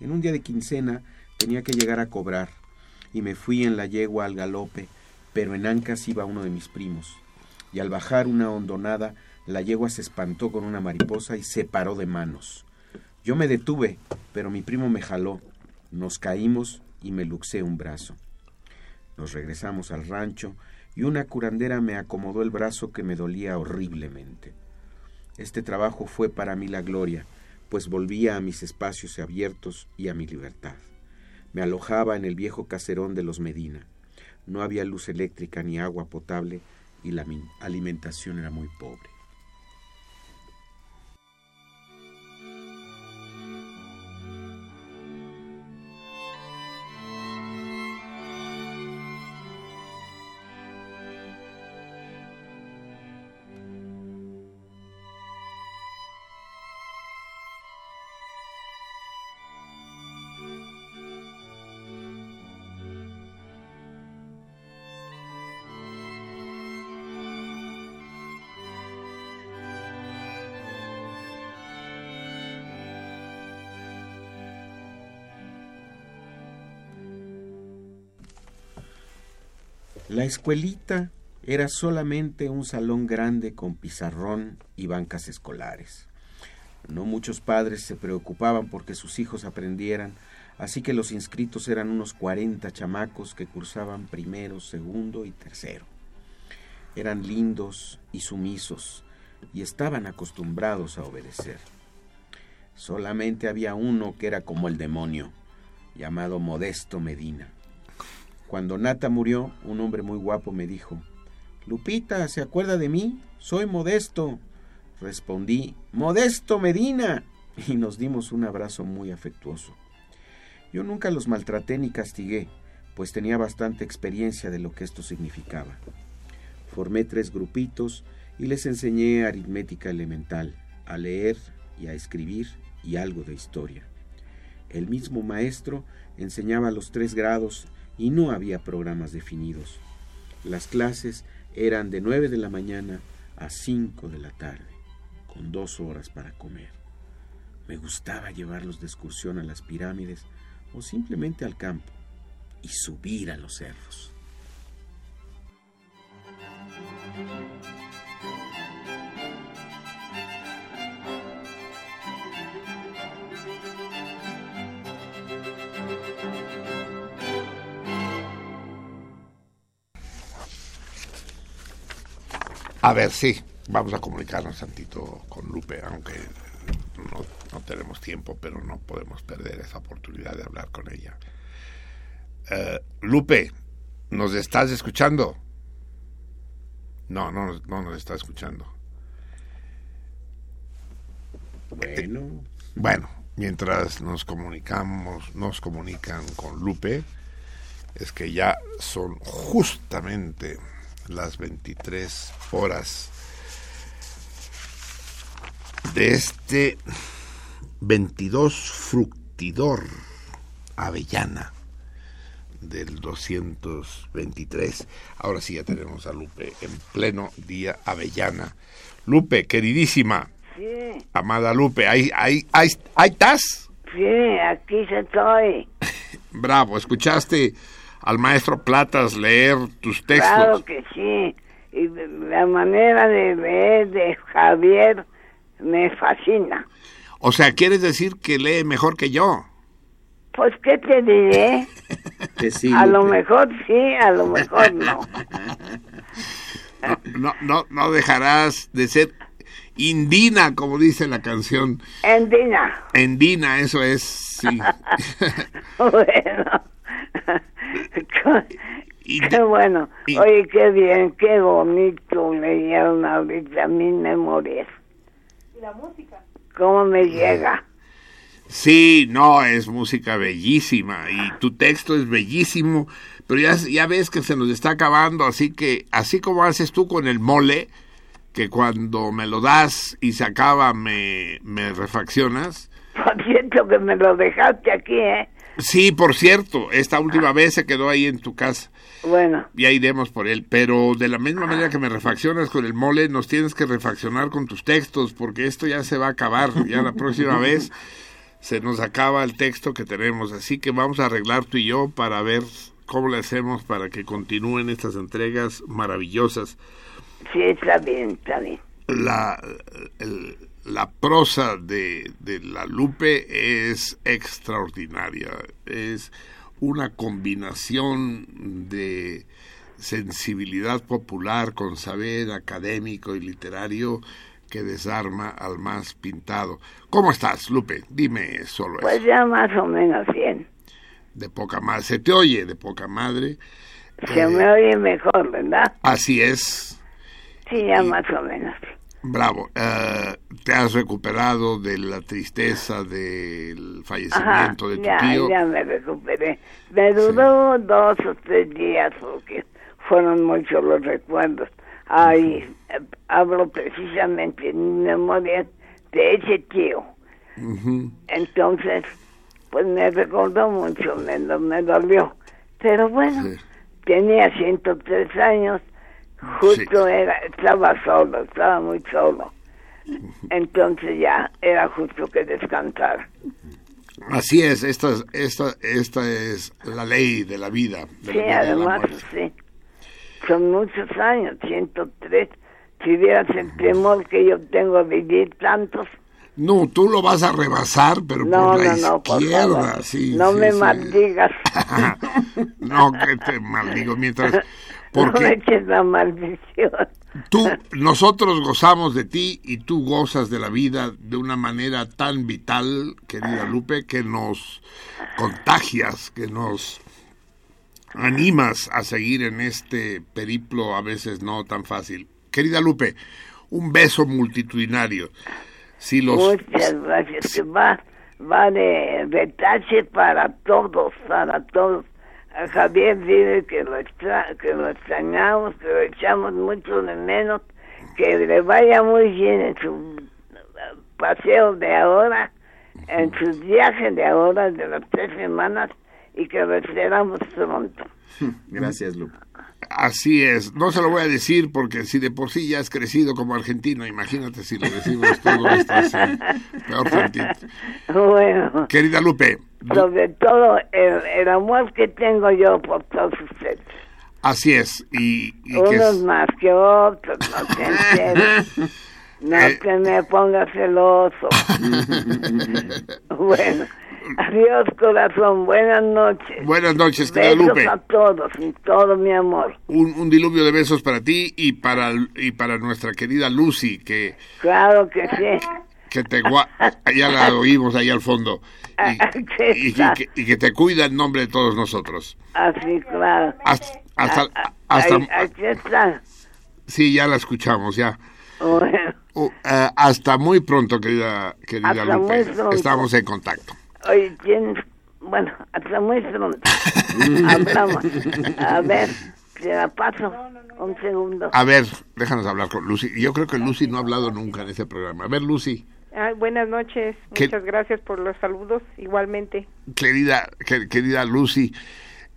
Speaker 1: En un día de quincena tenía que llegar a cobrar y me fui en la yegua al galope, pero en ancas iba uno de mis primos y al bajar una hondonada, la yegua se espantó con una mariposa y se paró de manos. Yo me detuve, pero mi primo me jaló. Nos caímos y me luxé un brazo. Nos regresamos al rancho y una curandera me acomodó el brazo que me dolía horriblemente.
Speaker 2: Este trabajo fue para mí la gloria, pues volvía a mis espacios abiertos y a mi libertad. Me alojaba en el viejo caserón de los Medina. No había luz eléctrica ni agua potable y la alimentación era muy pobre. La escuelita era solamente un salón grande con pizarrón y bancas escolares. No muchos padres se preocupaban porque sus hijos aprendieran, así que los inscritos eran unos cuarenta chamacos que cursaban primero, segundo y tercero. Eran lindos y sumisos y estaban acostumbrados a obedecer. Solamente había uno que era como el demonio, llamado Modesto Medina. Cuando Nata murió, un hombre muy guapo me dijo, Lupita, ¿se acuerda de mí? Soy Modesto. Respondí, Modesto Medina. *laughs* Y nos dimos un abrazo muy afectuoso. Yo nunca los maltraté ni castigué, pues tenía bastante experiencia de lo que esto significaba. Formé tres grupitos y les enseñé aritmética elemental, a leer y a escribir y algo de historia. El mismo maestro enseñaba los tres grados y no había programas definidos. Las clases eran de 9 de la mañana a 5 de la tarde, con dos horas para comer. Me gustaba llevarlos de excursión a las pirámides o simplemente al campo y subir a los cerros.
Speaker 1: A ver, sí, vamos a comunicarnos tantito con Lupe, aunque no, tenemos tiempo, pero no podemos perder esa oportunidad de hablar con ella. Eh, Lupe, ¿nos estás escuchando? No, no, no nos está escuchando.
Speaker 2: Bueno.
Speaker 1: Bueno, mientras nos comunicamos, nos comunican con Lupe, es que ya son justamente las 23 horas de este 22 fructidor avellana del 223. Ahora sí ya tenemos a Lupe en pleno día avellana. Lupe, queridísima.
Speaker 4: Sí.
Speaker 1: Amada Lupe, ¿ahí, ahí, ahí, ahí estás?
Speaker 4: Sí, aquí estoy. *laughs*
Speaker 1: Bravo, ¿escuchaste al maestro Platas leer tus textos.
Speaker 4: Claro que sí. Y la manera de leer de Javier me fascina.
Speaker 1: O sea, ¿quieres decir que lee mejor que yo?
Speaker 4: Pues, ¿qué te diré? *laughs*
Speaker 2: que sí,
Speaker 4: a lo mejor sí, a lo mejor *laughs* no.
Speaker 1: no. No, no, dejarás de ser indina, como dice la canción.
Speaker 4: Endina.
Speaker 1: Endina, eso es, sí. *laughs*
Speaker 4: bueno. *laughs* qué bueno. Oye, qué bien, qué bonito leyeron ahorita mis memorias.
Speaker 5: ¿Y la música?
Speaker 4: ¿Cómo me llega?
Speaker 1: Sí, no, es música bellísima y tu texto es bellísimo, pero ya, ya ves que se nos está acabando, así que así como haces tú con el mole, que cuando me lo das y se acaba me, me refaccionas. *laughs*
Speaker 4: Por cierto que me lo dejaste aquí, ¿eh?
Speaker 1: Sí, por cierto, esta última vez se quedó ahí en tu casa.
Speaker 4: Bueno.
Speaker 1: Ya iremos por él, pero de la misma manera que me refaccionas con el mole, nos tienes que refaccionar con tus textos, porque esto ya se va a acabar, ya la próxima *laughs* vez se nos acaba el texto que tenemos, así que vamos a arreglar tú y yo para ver cómo le hacemos para que continúen estas entregas maravillosas.
Speaker 4: Sí, está bien, está bien.
Speaker 1: La, el, la prosa de, de, la Lupe es extraordinaria, es una combinación de sensibilidad popular con saber académico y literario que desarma al más pintado. ¿Cómo estás, Lupe? Dime solo
Speaker 4: Pues
Speaker 1: eso.
Speaker 4: ya más o menos bien.
Speaker 1: De poca madre. Se te oye de poca madre.
Speaker 4: Se
Speaker 1: Eh,
Speaker 4: me oye mejor, ¿verdad?
Speaker 1: Así es.
Speaker 4: Sí, ya
Speaker 1: y-
Speaker 4: más o menos.
Speaker 1: Bravo. Eh, ¿Te has recuperado de la tristeza del fallecimiento de tu
Speaker 4: ya,
Speaker 1: tío?
Speaker 4: ya me recuperé. Me duró dos o tres días porque fueron muchos los recuerdos. Ay, eh, hablo precisamente en mi memoria de ese tío. Entonces, pues me recordó mucho, me, me dolió. Pero bueno,
Speaker 1: Sí.
Speaker 4: tenía 103 años, justo era, estaba solo, estaba muy solo. Entonces ya era justo que descansara.
Speaker 1: Así es, esta, es- esta, esta es la ley de la vida. de
Speaker 4: Sí,
Speaker 1: la
Speaker 4: además, sí. Son muchos años, 103. Si vieras el temor que yo tengo de vivir tantos,
Speaker 1: No, tú lo vas a rebasar, pero
Speaker 4: no,
Speaker 1: por la
Speaker 4: no, no, por
Speaker 1: izquierda,
Speaker 4: favor.
Speaker 1: sí.
Speaker 4: no
Speaker 1: sí,
Speaker 4: me
Speaker 1: sí.
Speaker 4: maldigas. *laughs*
Speaker 1: no, que te maldigo mientras... *laughs* *laughs*
Speaker 4: no
Speaker 1: Porque
Speaker 4: eches la maldición.
Speaker 1: tú, *laughs* nosotros gozamos de ti y tú gozas de la vida de una manera tan vital, querida Lupe, que nos contagias, que nos animas a seguir en este periplo a veces no tan fácil. Querida Lupe, un beso multitudinario. Si los
Speaker 4: Muchas gracias. Que va, va de para todos, para todos. A Javier dice que lo, extra, que lo extrañamos, que lo echamos mucho de menos, que le vaya muy bien en su paseo de ahora, en sus viajes de ahora, de las tres semanas, y que lo esperamos pronto. *laughs*
Speaker 2: Gracias, Lupe.
Speaker 1: Así es, no se lo voy a decir porque si de por sí ya has crecido como argentino, imagínate si lo decimos todo esto así, peor tantito.
Speaker 4: Bueno,
Speaker 1: Querida Lupe,
Speaker 4: sobre todo el, el amor que tengo yo por todos ustedes.
Speaker 1: así es, y, y que
Speaker 4: Unos
Speaker 1: es-
Speaker 4: más que otros, no *laughs* te enteres. No
Speaker 1: Eh.
Speaker 4: te me pongas celoso. *laughs* bueno, adiós corazón, buenas noches.
Speaker 1: buenas noches, querida
Speaker 4: Besos
Speaker 1: Lupe,
Speaker 4: a todos y todo mi amor.
Speaker 1: un, un diluvio de besos para ti y para y para nuestra querida Lucy que
Speaker 4: Claro que sí.
Speaker 1: que te ya la oímos ahí al fondo y, *laughs* y- que, y que te cuida en nombre de todos nosotros.
Speaker 4: Así, claro.
Speaker 1: Hasta, hasta, hasta
Speaker 4: ahí- aquí está.
Speaker 1: sí, ya la escuchamos ya.
Speaker 4: Bueno,
Speaker 1: eh, hasta muy pronto, querida, querida
Speaker 4: Hasta
Speaker 1: Lupe. Estamos en contacto.
Speaker 4: Hoy tienes... Bueno, hasta muy pronto. Hablamos. A ver, te la paso. Un segundo.
Speaker 1: A ver, déjanos hablar con Lucy. Yo creo que Lucy no ha hablado nunca en ese programa. A ver, Lucy,
Speaker 5: Ay, buenas noches.
Speaker 1: ¿Qué-
Speaker 5: Muchas gracias por los saludos. Igualmente.
Speaker 1: querida, que- querida Lucy,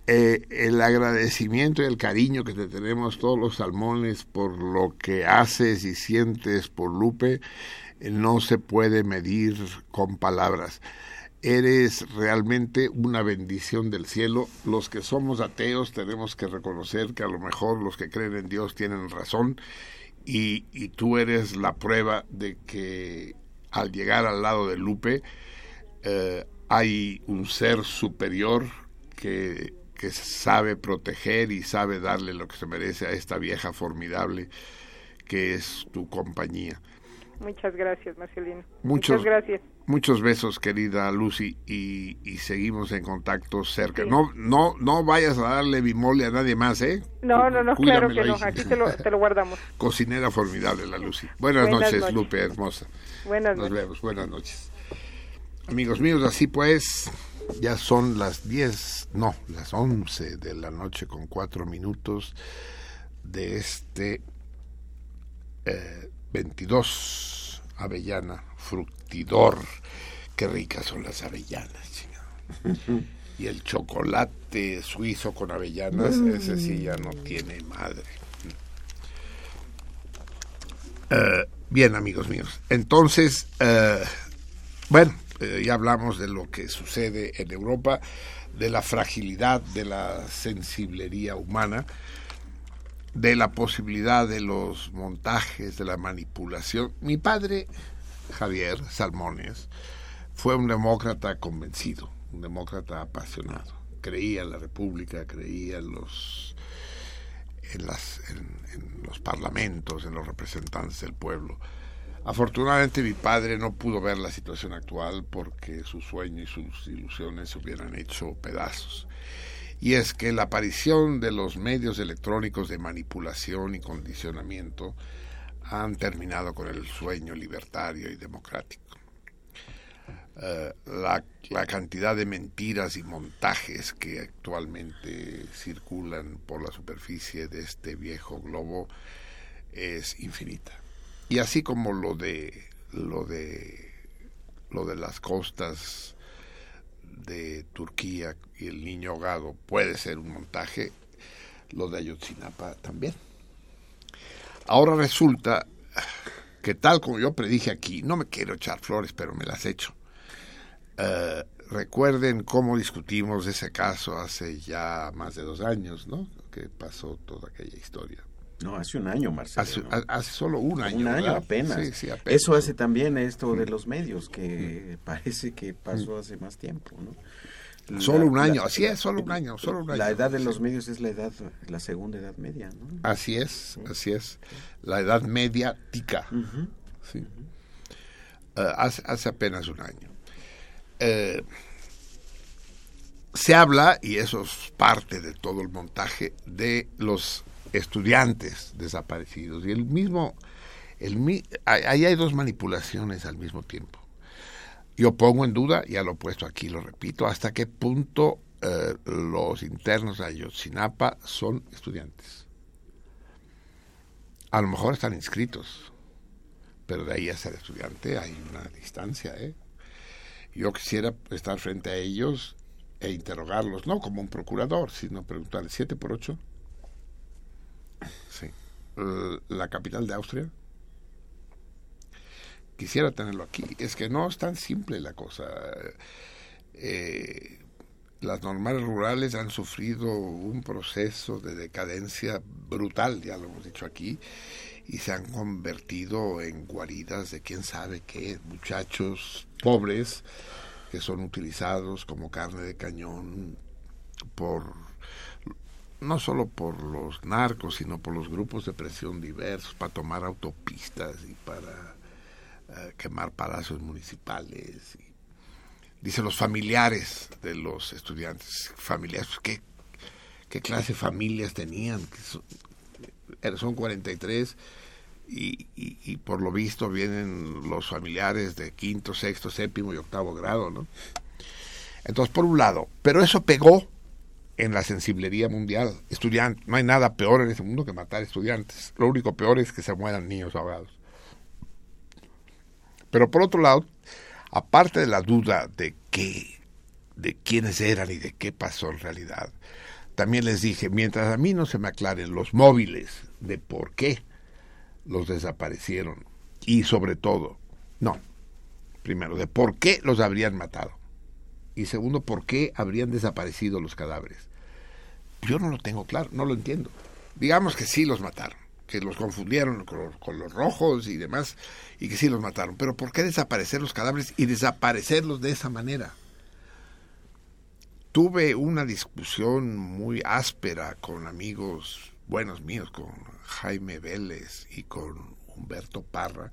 Speaker 1: eh, el agradecimiento y el cariño que te tenemos todos los salmones por lo que haces y sientes por Lupe eh, no se puede medir con palabras. Eres realmente una bendición del cielo. Los que somos ateos tenemos que reconocer que a lo mejor los que creen en Dios tienen razón y, y tú eres la prueba de que al llegar al lado de Lupe eh, hay un ser superior que, que sabe proteger y sabe darle lo que se merece a esta vieja formidable que es tu compañía.
Speaker 5: Muchas gracias, Marcelino.
Speaker 1: Muchos-
Speaker 5: Muchas gracias.
Speaker 1: Muchos besos, querida Lucy, y, y seguimos en contacto cerca.
Speaker 5: Sí.
Speaker 1: No, no, no vayas a darle bimole a nadie más, ¿eh?
Speaker 5: No, no, no, claro que no. Aquí te lo, te lo guardamos. *laughs*
Speaker 1: Cocinera formidable, la Lucy. Buenas,
Speaker 5: Buenas
Speaker 1: noches,
Speaker 5: noches.
Speaker 1: Lupe, hermosa.
Speaker 5: Buenas
Speaker 1: Nos
Speaker 5: noches.
Speaker 1: vemos, buenas noches. Amigos míos, así pues, ya son las 10, no, las 11 de la noche con cuatro minutos de este eh, 22 Avellana Qué ricas son las avellanas. Y el chocolate suizo con avellanas, ese sí ya no tiene madre. Eh, bien, amigos míos. Entonces, eh, bueno, eh, ya hablamos de lo que sucede en Europa, de la fragilidad de la sensiblería humana, de la posibilidad de los montajes, de la manipulación. Mi padre, Javier Salmones, fue un demócrata convencido, un demócrata apasionado. Creía en la República, creía en los en, los parlamentos, en los representantes del pueblo. Afortunadamente mi padre no pudo ver la situación actual porque su sueño y sus ilusiones se hubieran hecho pedazos. Y es que la aparición de los medios electrónicos de manipulación y condicionamiento han terminado con el sueño libertario y democrático. Eh, la, la, cantidad de mentiras y montajes que actualmente circulan por la superficie de este viejo globo es infinita. Y así como lo de lo de lo de las costas de Turquía y el niño ahogado puede ser un montaje, lo de Ayotzinapa también. Ahora resulta que tal como yo predije aquí, no me quiero echar flores, pero me las echo. Uh, recuerden cómo discutimos ese caso hace ya más de dos años, ¿no? Que pasó toda aquella historia.
Speaker 2: No, hace un año, Marcelo.
Speaker 1: Hace, ¿no? hace solo un año.
Speaker 2: Un año apenas.
Speaker 1: Sí, sí, apenas.
Speaker 2: Eso hace también esto de los medios, que *laughs* parece que pasó hace más tiempo, ¿no?
Speaker 1: La, solo un año, la, así es, solo un año, solo un año.
Speaker 2: La edad de los medios es la edad, la segunda edad media, ¿no?
Speaker 1: Así es, así es. La edad mediática.
Speaker 2: Uh -huh.
Speaker 1: sí. Uh, hace, hace, apenas un año. Uh, se habla, y eso es parte de todo el montaje, de los estudiantes desaparecidos. Y el mismo, el, ahí hay dos manipulaciones al mismo tiempo. Yo pongo en duda, ya lo he puesto aquí, lo repito, hasta qué punto eh, los internos de Ayotzinapa son estudiantes. A lo mejor están inscritos, pero de ahí a ser estudiante hay una distancia. ¿eh? Yo quisiera estar frente a ellos e interrogarlos, no como un procurador, sino preguntarles, ¿siete por ocho? Sí. La capital de Austria. Quisiera tenerlo aquí. Es que no es tan simple la cosa. Eh, las normales rurales han sufrido un proceso de decadencia brutal, ya lo hemos dicho aquí, y se han convertido en guaridas de quién sabe qué, muchachos pobres que son utilizados como carne de cañón por no solo por los narcos, sino por los grupos de presión diversos, para tomar autopistas y para uh, quemar palacios municipales. Y, dice los familiares de los estudiantes, familiares, ¿qué, qué clase de familias tenían? Son, son 43 y, y, y, por lo visto vienen los familiares de quinto, sexto, séptimo y octavo grado, ¿no? Entonces, por un lado, pero eso pegó en la sensiblería mundial. Estudiantes, no hay nada peor en este mundo que matar estudiantes. Lo único peor es que se mueran niños ahogados. Pero por otro lado, aparte de la duda de qué, de quiénes eran y de qué pasó en realidad, también les dije, mientras a mí no se me aclaren los móviles de por qué los desaparecieron y sobre todo, no, primero, de por qué los habrían matado y segundo, por qué habrían desaparecido los cadáveres. Yo no lo tengo claro, no lo entiendo. Digamos que sí los mataron, que los confundieron con, los rojos y demás, y que sí los mataron. Pero ¿por qué desaparecer los cadáveres y desaparecerlos de esa manera? Tuve una discusión muy áspera con amigos buenos míos, con Jaime Vélez y con Humberto Parra,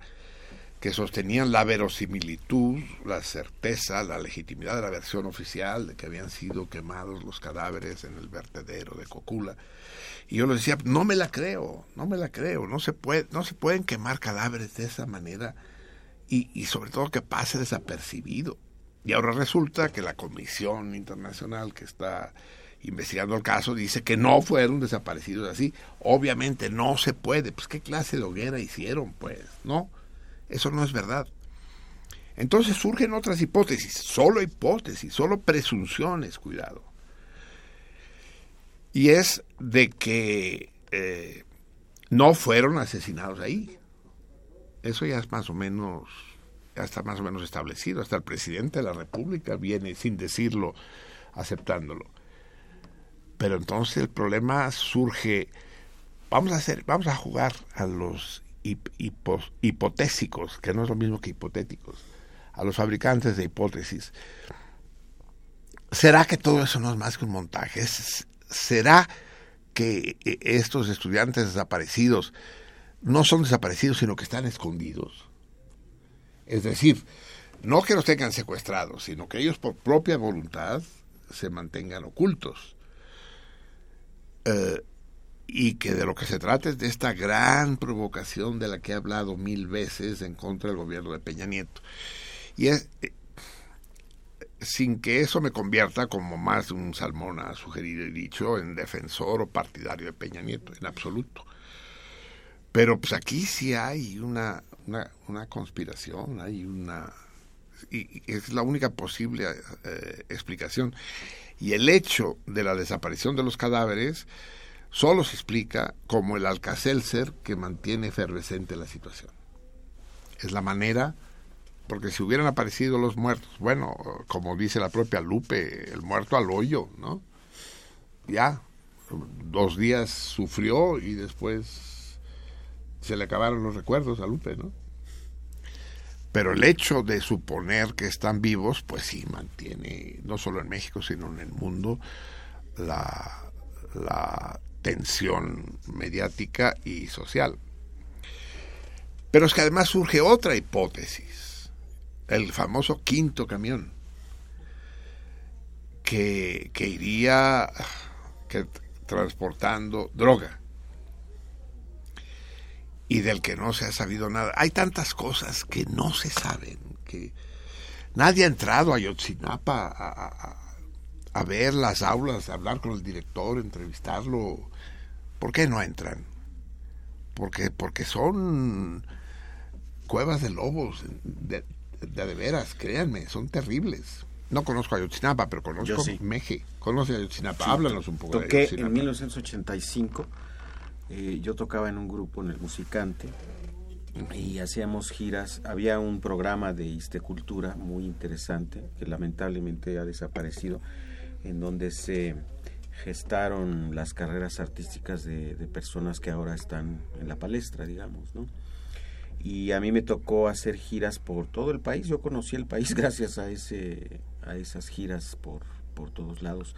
Speaker 1: que sostenían la verosimilitud, la certeza, la legitimidad de la versión oficial de que habían sido quemados los cadáveres en el vertedero de Cocula. Y yo les decía, no me la creo, no me la creo, no se puede, no se pueden quemar cadáveres de esa manera y, y sobre todo que pase desapercibido. Y ahora resulta que la Comisión Internacional que está investigando el caso dice que no fueron desaparecidos así. Obviamente no se puede. Pues qué clase de hoguera hicieron, pues, ¿no? Eso no es verdad. Entonces surgen otras hipótesis, solo hipótesis, solo presunciones, cuidado. Y es de que eh, no fueron asesinados ahí. Eso ya es más o menos, ya está más o menos establecido. Hasta el presidente de la República viene sin decirlo, aceptándolo. Pero entonces el problema surge, vamos a hacer, vamos a jugar a los hipo, hipotésicos, que no es lo mismo que hipotéticos, a los fabricantes de hipótesis. ¿Será que todo eso no es más que un montaje? ¿Será que estos estudiantes desaparecidos no son desaparecidos, sino que están escondidos? Es decir, no que los tengan secuestrados, sino que ellos por propia voluntad se mantengan ocultos. Eh, y que de lo que se trata es de esta gran provocación de la que he hablado mil veces en contra del gobierno de Peña Nieto. Y es, eh, sin que eso me convierta, como más de un salmón ha sugerido y dicho, en defensor o partidario de Peña Nieto, en absoluto. Pero pues aquí sí hay una, una, conspiración, hay una... Y, es la única posible eh, explicación. Y el hecho de la desaparición de los cadáveres solo se explica como el alcacelser que mantiene efervescente la situación. Es la manera, porque si hubieran aparecido los muertos, bueno, como dice la propia Lupe, el muerto al hoyo, ¿no? Ya, dos días sufrió y después se le acabaron los recuerdos a Lupe, ¿no? Pero el hecho de suponer que están vivos, pues sí mantiene, no solo en México, sino en el mundo, la, la tensión mediática y social. Pero es que además surge otra hipótesis, el famoso quinto camión, que, que iría que, transportando droga y del que no se ha sabido nada. Hay tantas cosas que no se saben, que nadie ha entrado a Yotzinapa a, a ver las aulas, a hablar con el director, entrevistarlo, ¿Por qué no entran? Porque, porque son cuevas de lobos, de, de, veras, créanme, son terribles. No conozco a Ayotzinapa, pero conozco Meje. Conoce a Ayotzinapa, háblanos un poco
Speaker 2: toqué de en 1985, eh, yo tocaba en un grupo en el Musicante y hacíamos giras. Había un programa de Istecultura muy interesante que lamentablemente ha desaparecido, en donde se gestaron las carreras artísticas de, personas que ahora están en la palestra, digamos, ¿no? Y a mí me tocó hacer giras por todo el país. Yo conocí el país *laughs* gracias a ese a esas giras por, por todos lados.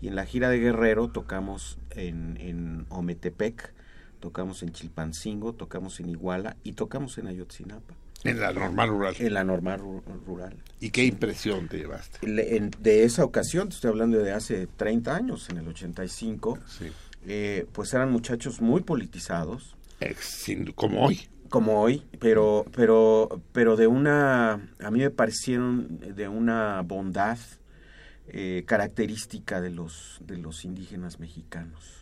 Speaker 2: Y en la gira de Guerrero tocamos en, en Ometepec, tocamos en Chilpancingo, tocamos en Iguala y tocamos en Ayotzinapa.
Speaker 1: En la normal rural.
Speaker 2: En la normal rural.
Speaker 1: ¿Y qué impresión te llevaste?
Speaker 2: de esa ocasión, te estoy hablando de hace 30 años, en el 85, sí. eh, pues eran muchachos muy politizados.
Speaker 1: como hoy.
Speaker 2: Como hoy, pero, pero, pero de una, a mí me parecieron de una bondad eh, característica de los, de los indígenas mexicanos.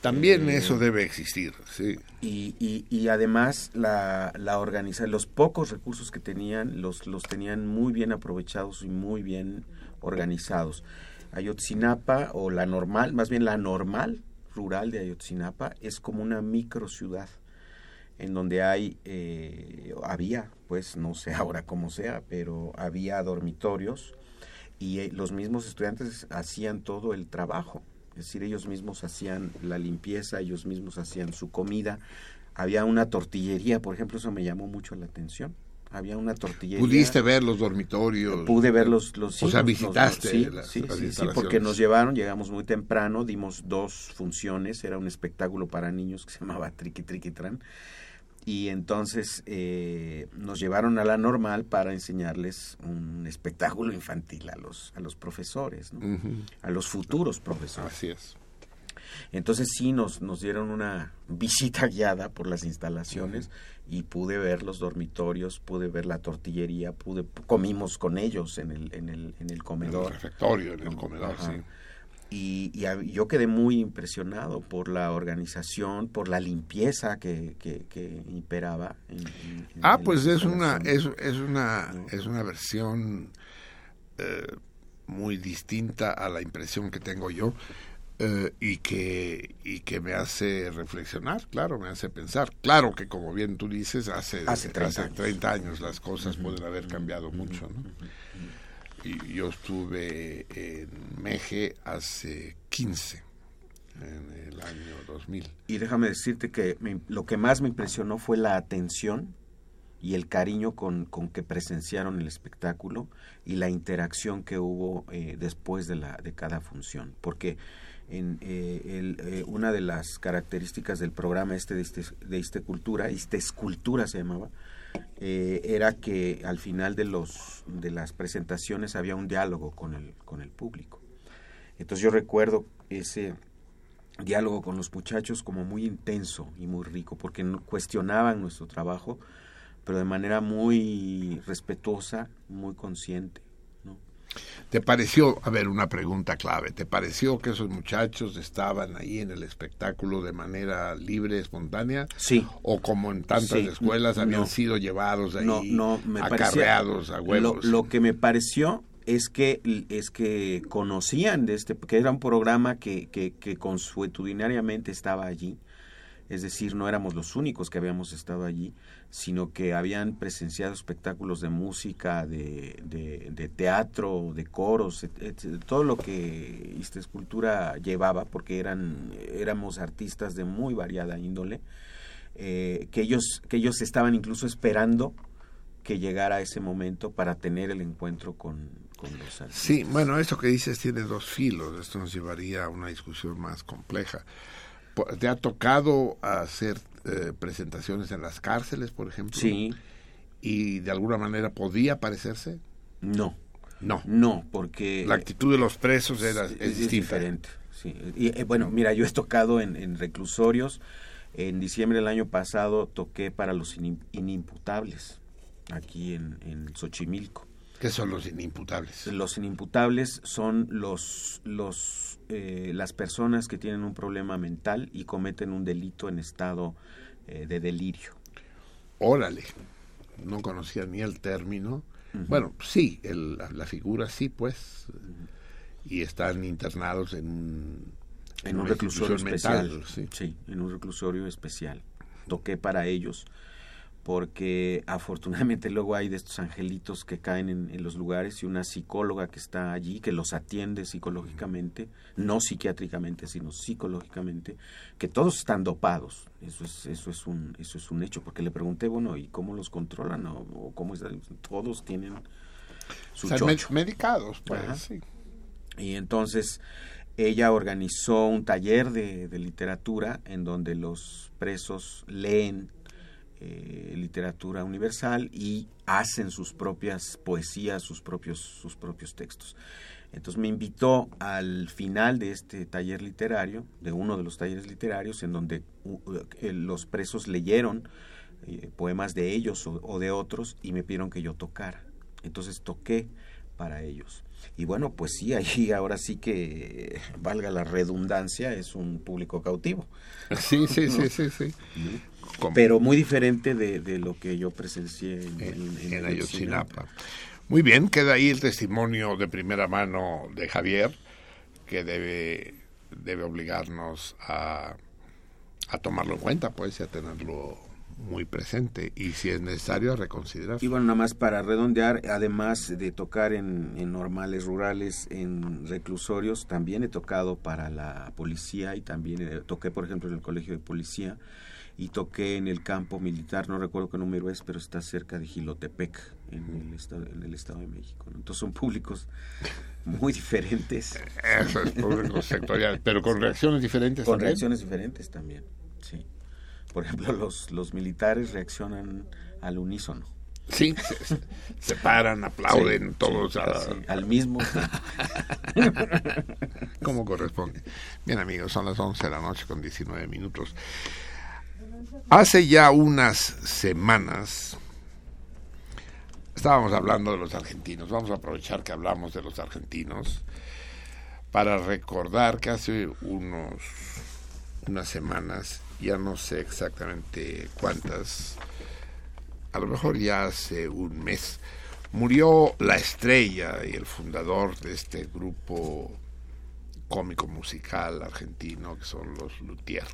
Speaker 1: También eh, eso debe existir, sí.
Speaker 2: Y, y, y además la, la organización, los pocos recursos que tenían, los, los tenían muy bien aprovechados y muy bien organizados. Ayotzinapa, o la normal, más bien la normal rural de Ayotzinapa, es como una micro ciudad en donde hay, eh, había, pues no sé ahora cómo sea, pero había dormitorios y eh, los mismos estudiantes hacían todo el trabajo es decir, ellos mismos hacían la limpieza, ellos mismos hacían su comida. Había una tortillería, por ejemplo, eso me llamó mucho la atención. Había una tortillería.
Speaker 1: ¿Pudiste ver los dormitorios?
Speaker 2: Pude ver los... los
Speaker 1: o sea, visitaste
Speaker 2: sí, sí, sí, porque nos llevaron, llegamos muy temprano, dimos dos funciones, era un espectáculo para niños que se llamaba Triqui Triqui Tran y entonces eh, nos llevaron a la normal para enseñarles un espectáculo infantil a los a los profesores a los futuros profesores.
Speaker 1: Así es.
Speaker 2: Entonces sí nos nos dieron una visita guiada por las instalaciones y pude ver los dormitorios pude ver la tortillería pude comimos con ellos en el en el en el comedor
Speaker 1: en el refectorio en el comedor sí
Speaker 2: y, yo quedé muy impresionado por la organización, por la limpieza que, que, imperaba. En,
Speaker 1: ah, pues es una, es, es, una, es una versión eh, muy distinta a la impresión que tengo yo. Eh, y que y que me hace reflexionar, claro, me hace pensar. Claro que como bien tú dices, hace,
Speaker 2: hace 30,
Speaker 1: años. las cosas pueden haber cambiado mucho, ¿no? y yo estuve en Meje hace 15, en el año 2000.
Speaker 2: Y déjame decirte que lo que más me impresionó fue la atención y el cariño con, con que presenciaron el espectáculo y la interacción que hubo eh, después de, la, de cada función. Porque en, eh, el, eh, una de las características del programa este de, este, de este cultura, este escultura se llamaba, eh, era que al final de los de las presentaciones había un diálogo con el con el público. Entonces yo recuerdo ese diálogo con los muchachos como muy intenso y muy rico porque cuestionaban nuestro trabajo, pero de manera muy respetuosa, muy consciente.
Speaker 1: ¿Te pareció, a ver, una pregunta clave, ¿te pareció que esos muchachos estaban ahí en el espectáculo de manera libre, espontánea?
Speaker 2: Sí.
Speaker 1: ¿O como en tantas escuelas habían sido llevados ahí,
Speaker 2: no, no, me
Speaker 1: acarreados a huevos?
Speaker 2: Lo, lo, que me pareció es que, es que conocían de este, que era un programa que, que, que consuetudinariamente estaba allí, es decir, no éramos los únicos que habíamos estado allí, sino que habían presenciado espectáculos de música, de, de, teatro, de coros, todo lo que esta escultura llevaba, porque eran, éramos artistas de muy variada índole, eh, que, ellos, que ellos estaban incluso esperando que llegara ese momento para tener el encuentro con, con los artistas.
Speaker 1: Sí, bueno, esto que dices tiene dos filos, esto nos llevaría a una discusión más compleja. ¿Te ha tocado hacer eh, presentaciones en las cárceles, por ejemplo?
Speaker 2: Sí.
Speaker 1: ¿Y de alguna manera podía parecerse?
Speaker 2: No.
Speaker 1: No.
Speaker 2: No, porque...
Speaker 1: La actitud de los presos era, es,
Speaker 2: diferente. Sí. Y, eh, bueno, mira, yo he tocado en, reclusorios. En diciembre del año pasado toqué para los inimputables, aquí en, en Xochimilco.
Speaker 1: ¿Qué son los inimputables?
Speaker 2: Los inimputables son los, los, eh, las personas que tienen un problema mental y cometen un delito en estado eh, de delirio.
Speaker 1: Órale, no conocía ni el término. Bueno, sí, el, la, figura sí, pues, y están internados en un,
Speaker 2: en, un reclusorio especial. sí, en un reclusorio especial. Toqué para ellos porque afortunadamente *laughs* luego hay de estos angelitos que caen en, los lugares y una psicóloga que está allí, que los atiende psicológicamente, no psiquiátricamente, sino psicológicamente, que todos están dopados. Eso es, eso es, un, eso es un hecho, porque le pregunté, bueno, ¿y cómo los controlan? ¿O, cómo están? Todos tienen su
Speaker 1: medicados, pues, sí.
Speaker 2: Y entonces ella organizó un taller de, de literatura en donde los presos leen eh, literatura universal y hacen sus propias poesías, sus propios, sus propios textos. Entonces me invitó al final de este taller literario, de uno de los talleres literarios, en donde eh, los presos leyeron eh, poemas de ellos o, de otros y me pidieron que yo tocara. Entonces toqué para ellos. Y bueno, pues sí, ahí *laughs* ahora sí que, valga la redundancia, es un público cautivo. *laughs*
Speaker 1: Sí, sí, sí, *laughs* sí, sí.
Speaker 2: Pero muy diferente de, lo que yo presencié en,
Speaker 1: en, Ayotzinapa. Muy bien, queda ahí el testimonio de primera mano de Javier, que debe, debe obligarnos a, a tomarlo en cuenta, pues, y a tenerlo muy presente y si es necesario a reconsiderar.
Speaker 2: Y bueno, nada más para redondear, además de tocar en, en, normales rurales, en reclusorios, también he tocado para la policía y también toqué, por ejemplo, en el colegio de policía y toqué en el campo militar, no recuerdo qué número es, pero está cerca de Gilotepec, en el estado, en el estado de México. Entonces son públicos muy diferentes. *laughs*
Speaker 1: Eso es público sectorial, pero con reacciones diferentes
Speaker 2: con reacciones diferentes también, sí. Por ejemplo, los, los militares reaccionan al unísono.
Speaker 1: Sí, se, paran, aplauden, todos
Speaker 2: al mismo *laughs*
Speaker 1: Como corresponde. Bien, amigos, son las 11 de la noche con 19 minutos. Hace ya unas semanas estábamos hablando de los argentinos. Vamos a aprovechar que hablamos de los argentinos para recordar que hace unos unas semanas, ya no sé exactamente cuántas, a lo mejor ya hace un mes, murió la estrella y el fundador de este grupo cómico musical argentino que son los Luthier.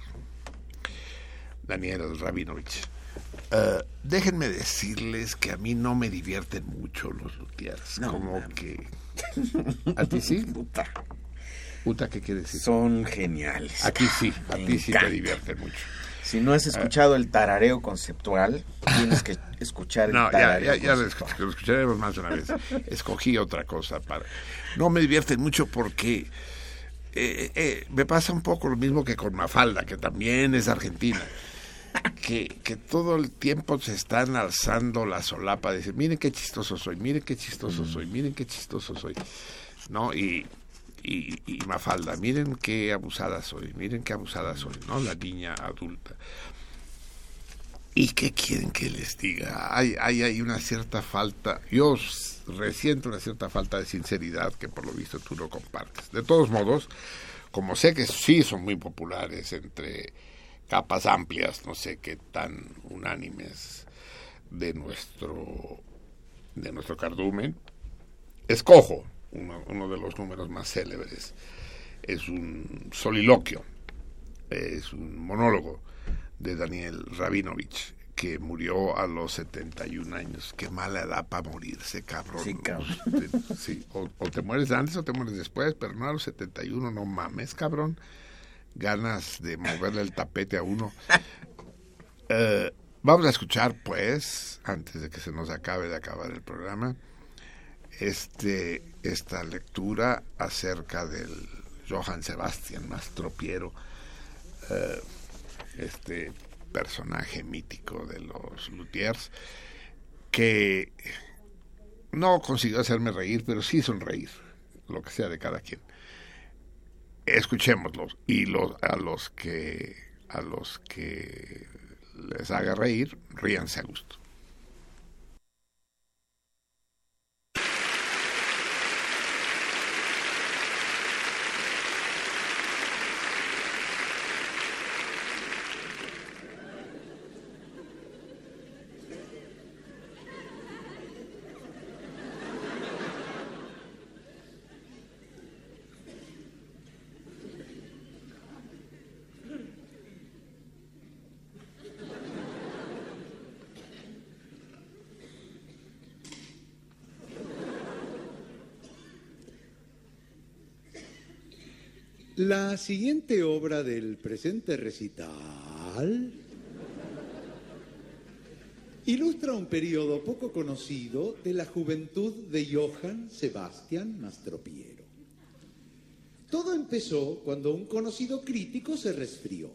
Speaker 1: Daniel Rabinovich. Eh, déjenme decirles que a mí no me divierten mucho los luthiers. como que. *laughs* ¿A ti sí?
Speaker 2: Puta.
Speaker 1: Puta, ¿qué quiere decir?
Speaker 2: Son geniales.
Speaker 1: A ti sí, a ti sí te divierten mucho.
Speaker 2: Si no has escuchado el tarareo conceptual, tienes que escuchar el
Speaker 1: no,
Speaker 2: tarareo.
Speaker 1: Ya, ya, ya lo, escucharemos más de una vez. Escogí otra cosa para. No me divierten mucho porque. Eh, eh, me pasa un poco lo mismo que con Mafalda, que también es argentina que, que todo el tiempo se están alzando la solapa de decir, miren qué chistoso soy, miren qué chistoso soy, miren qué chistoso soy, ¿no? Y, y, y Mafalda, miren qué abusada soy, miren qué abusada soy, ¿no? La niña adulta. ¿Y qué quieren que les diga? Hay, hay, hay una cierta falta, yo resiento una cierta falta de sinceridad que por lo visto tú no compartes. De todos modos, como sé que sí son muy populares entre capas amplias, no sé qué tan unánimes de nuestro de nuestro cardumen, escojo uno, uno de los números más célebres. Es un soliloquio, es un monólogo de Daniel Rabinovich que murió a los 71 años. Qué mala edad para morirse, cabrón.
Speaker 2: Sí, cabrón.
Speaker 1: Te- sí, o, o te mueres antes o te mueres después, pero no a los 71, no mames, cabrón. Ganas de moverle el tapete a uno. Eh, vamos a escuchar, pues, antes de que se nos acabe de acabar el programa, este, esta lectura acerca del Johann Sebastian Mastropiero, eh, este personaje mítico de los Luthiers, que no consiguió hacerme reír, pero sí sonreír, lo que sea de cada quien. Escuchémoslos y los, a los que a los que les haga reír, ríanse a gusto.
Speaker 6: La siguiente obra del presente recital ilustra un periodo poco conocido de la juventud de Johann Sebastian Mastropiero. Todo empezó cuando un conocido crítico se resfrió.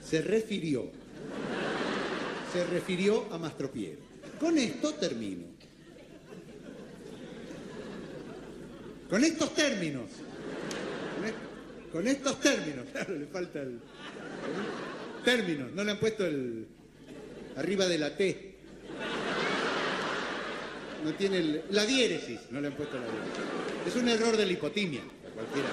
Speaker 6: Se refirió. Se refirió a Mastropiero. Con esto termino. Con estos términos. Con, est- con estos términos. *laughs* Claro, le falta el. Términos. No le han puesto el. Arriba de la T. No tiene el- la diéresis. No le han puesto la diéresis. Es un error de la hipotimia. a Cualquiera.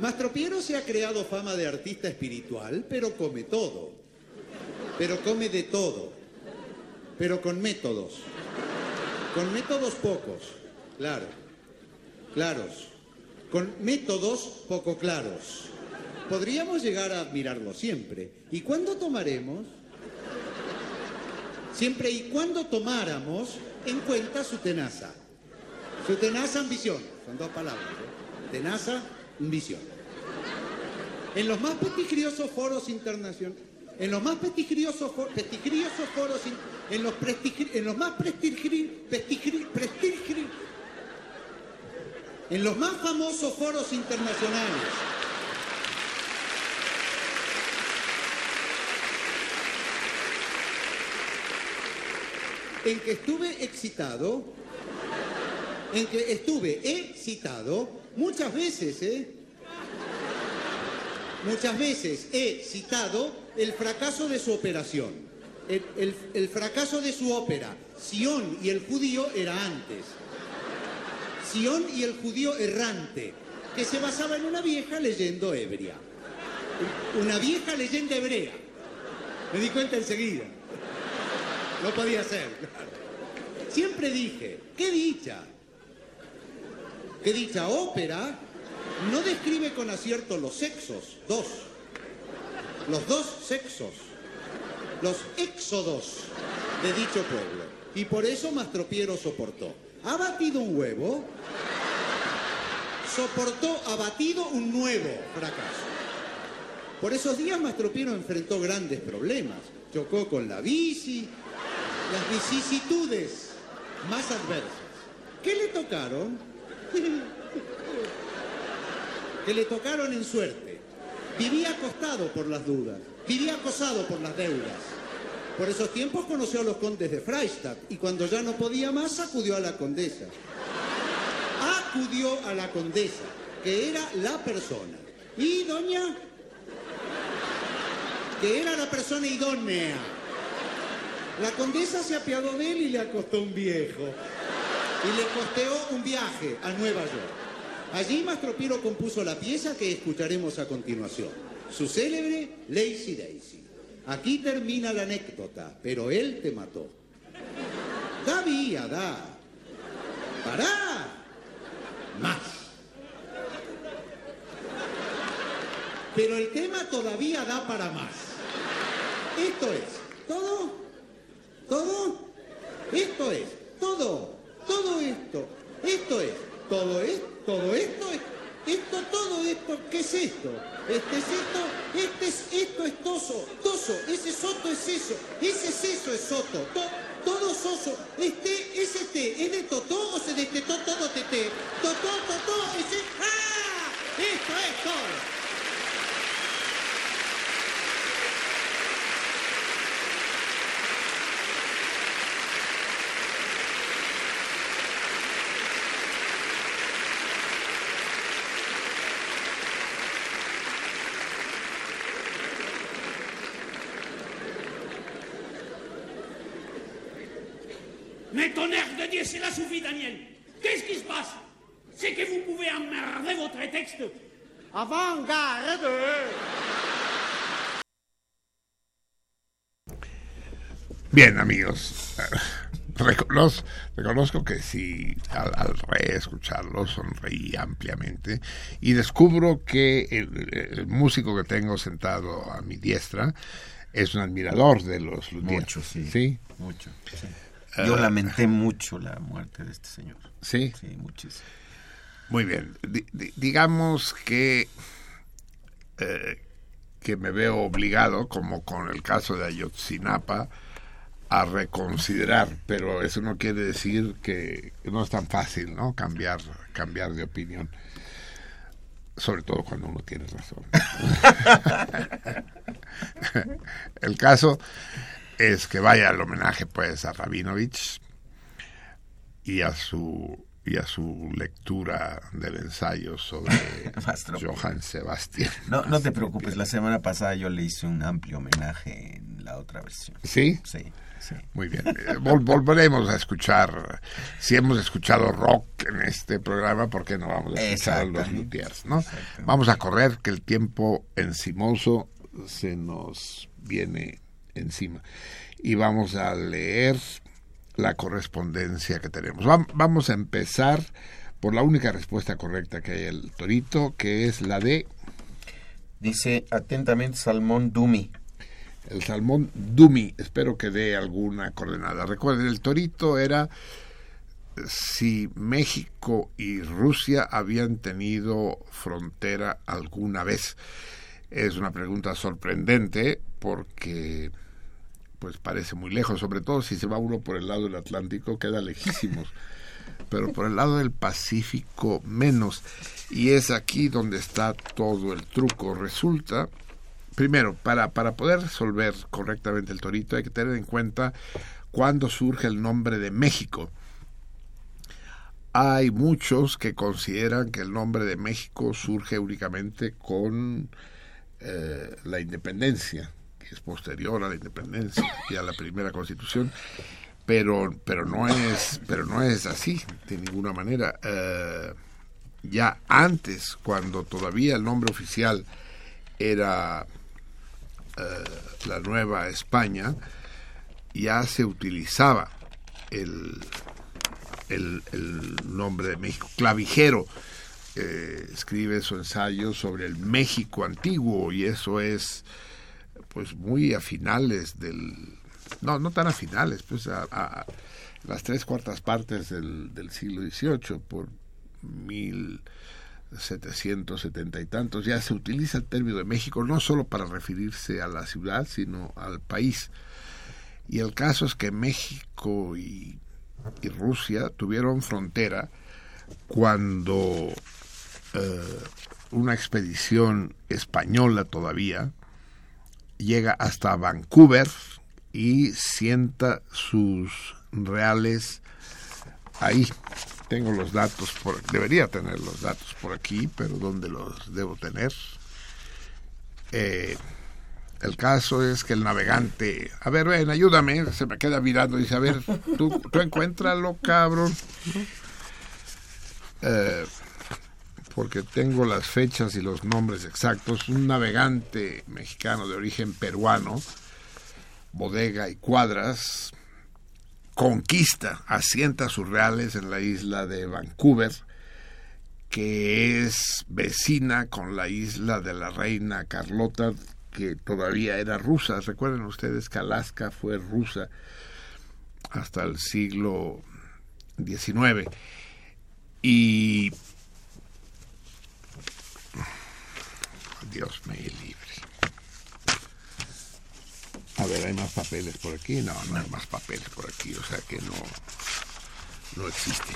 Speaker 6: Mastropiero se ha creado fama de artista espiritual, pero come todo. Pero come de todo. Pero con métodos. Con métodos pocos, claro, claros, con métodos poco claros. Podríamos llegar a admirarlo siempre. ¿Y cuándo tomaremos? Siempre y cuando tomáramos en cuenta su tenaza. Su tenaza ambición, son dos palabras. ¿eh? Tenaza, ambición. En los más prestigiosos foros internacionales, en los más prestigiosos, fo- prestigiosos foros, in- en los, prestigri- en los más prestigri- prestigri- en los más famosos foros internacionales, en que estuve excitado, en que estuve excitado muchas veces, ¿eh? Muchas veces he citado el fracaso de su operación, el, el- el fracaso de su ópera. Sión y el judío era antes. Y el judío errante, que se basaba en una vieja leyenda ebria. Una vieja leyenda hebrea. Me di cuenta enseguida. No podía ser. Siempre dije, qué dicha. Qué dicha ópera no describe con acierto los sexos, dos. Los dos sexos. Los éxodos de dicho pueblo. Y por eso Mastropiero soportó. Ha batido un huevo, soportó, ha batido un nuevo fracaso. Por esos días Mastropiero enfrentó grandes problemas. Chocó con la bici, las vicisitudes más adversas. ¿Qué le tocaron? *laughs* que le tocaron en suerte. Vivía acostado por las dudas, vivía acosado por las deudas. Por esos tiempos conoció a los condes de Freistadt y cuando ya no podía más acudió a la condesa. Acudió a la condesa, que era la persona. Y doña, que era la persona idónea. La condesa se apiadó de él y le acostó un viejo. Y le costeó un viaje a Nueva York. Allí Mastro Piero compuso la pieza que escucharemos a continuación, su célebre Lazy Daisy. Aquí termina la anécdota, pero él te mató. Da da. Pará. Más. Pero el tema todavía da para más. Esto es, ¿todo? ¿Todo? Esto es, todo, todo esto, esto es, todo esto todo esto es, esto, todo esto, ¿qué es esto? Este es esto, este es, esto es toso, toso, ese soto es eso, ese es eso es soto, to, todo soso, este, ese té, ¿es de totó o se destetó todo tete? Totó, totó, ese, ¡ah! Esto es todo.
Speaker 7: Cela suffit, Daniel. Qu'est-ce qui se passe C'est que vous pouvez emmerder votre texte. Avant-garde
Speaker 1: Bien, amigos. Reconozco, reconozco que si al, al, reescucharlo sonreí ampliamente y descubro que el, el, músico que tengo sentado a mi diestra es un admirador de los Luthiers.
Speaker 2: Mucho, sí.
Speaker 1: ¿Sí?
Speaker 2: Mucho. Sí. Yo lamenté mucho la muerte de este señor.
Speaker 1: Sí.
Speaker 2: Sí, muchísimo.
Speaker 1: Muy bien. D digamos que, eh, que me veo obligado, como con el caso de Ayotzinapa, a reconsiderar, pero eso no quiere decir que no es tan fácil, ¿no? Cambiar, cambiar de opinión. Sobre todo cuando uno tiene razón. *laughs* el caso es que vaya al homenaje pues a Rabinovich y a su y a su lectura del ensayo sobre *laughs* Johann Sebastian.
Speaker 2: No, no te preocupes, la semana pasada yo le hice un amplio homenaje en la otra versión.
Speaker 1: ¿Sí?
Speaker 2: Sí. Sí.
Speaker 1: Muy bien. Vol volveremos a escuchar, si hemos escuchado rock en este programa, ¿por qué no vamos a escuchar a los Luthiers? ¿no? Vamos a correr, que el tiempo encimoso se nos viene encima. Y vamos a leer la correspondencia que tenemos. Vamos a empezar por la única respuesta correcta que hay el torito, que es la de...
Speaker 2: Dice atentamente Salmón Dumi.
Speaker 1: El salmón Dumi, espero que dé alguna coordenada. Recuerden, el torito era si México y Rusia habían tenido frontera alguna vez. Es una pregunta sorprendente porque pues parece muy lejos, sobre todo si se va uno por el lado del Atlántico, queda lejísimos, *laughs* pero por el lado del Pacífico menos. Y es aquí donde está todo el truco. Resulta, primero, para, para poder resolver correctamente el torito hay que tener en cuenta cuándo surge el nombre de México. Hay muchos que consideran que el nombre de México surge únicamente con eh, la independencia es posterior a la independencia y a la primera constitución pero pero no es pero no es así de ninguna manera. Eh, ya antes cuando todavía el nombre oficial era eh, la Nueva España ya se utilizaba el, el, nombre de México. Clavijero eh, escribe su ensayo sobre el México antiguo y eso es pues muy a finales del no no tan a finales pues a, las tres cuartas partes del, del siglo XVIII por mil setecientos setenta y tantos. Ya se utiliza el término de México no solo para referirse a la ciudad sino al país. Y el caso es que México y, y Rusia tuvieron frontera cuando eh, una expedición española todavía, llega hasta Vancouver y sienta sus reales ahí. Tengo los datos, por, debería tener los datos por aquí, pero ¿dónde los debo tener? Eh, el caso es que el navegante, a ver, ven, ayúdame, se me queda mirando y dice, a ver, tú, tú encuéntralo, cabrón. Eh, porque tengo las fechas y los nombres exactos. Un navegante mexicano de origen peruano, bodega y cuadras, conquista, asienta sus reales en la isla de Vancouver, que es vecina con la isla de la reina Carlota, que todavía era rusa. Recuerden ustedes que Alaska fue rusa hasta el siglo XIX. Y Dios me libre. A ver, ¿hay más papeles por aquí? No, no hay más papeles por aquí, o sea que no, no existe.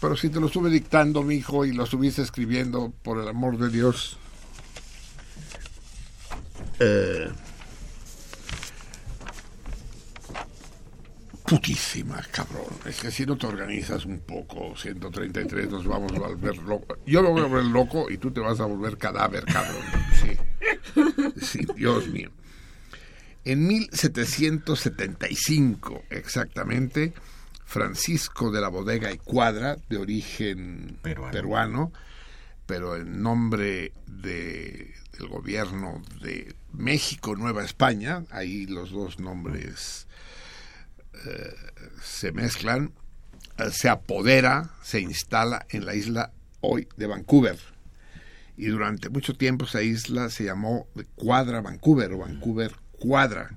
Speaker 1: Pero si te lo estuve dictando, mi hijo, y lo estuviste escribiendo, por el amor de Dios. Eh, putísima, cabrón. Es que si no te organizas un poco, 133, nos vamos a volver locos. Yo me voy a volver loco y tú te vas a volver cadáver, cabrón. Sí, sí Dios mío. En 1775, exactamente, Francisco de la Bodega y Cuadra, de origen
Speaker 2: Peruano.
Speaker 1: peruano, pero en nombre de, del gobierno de México, Nueva España, ahí los dos nombres se mezclan, eh, se apodera, se instala en la isla hoy de Vancouver. Y durante mucho tiempo esa isla se llamó Cuadra Vancouver o Vancouver Cuadra.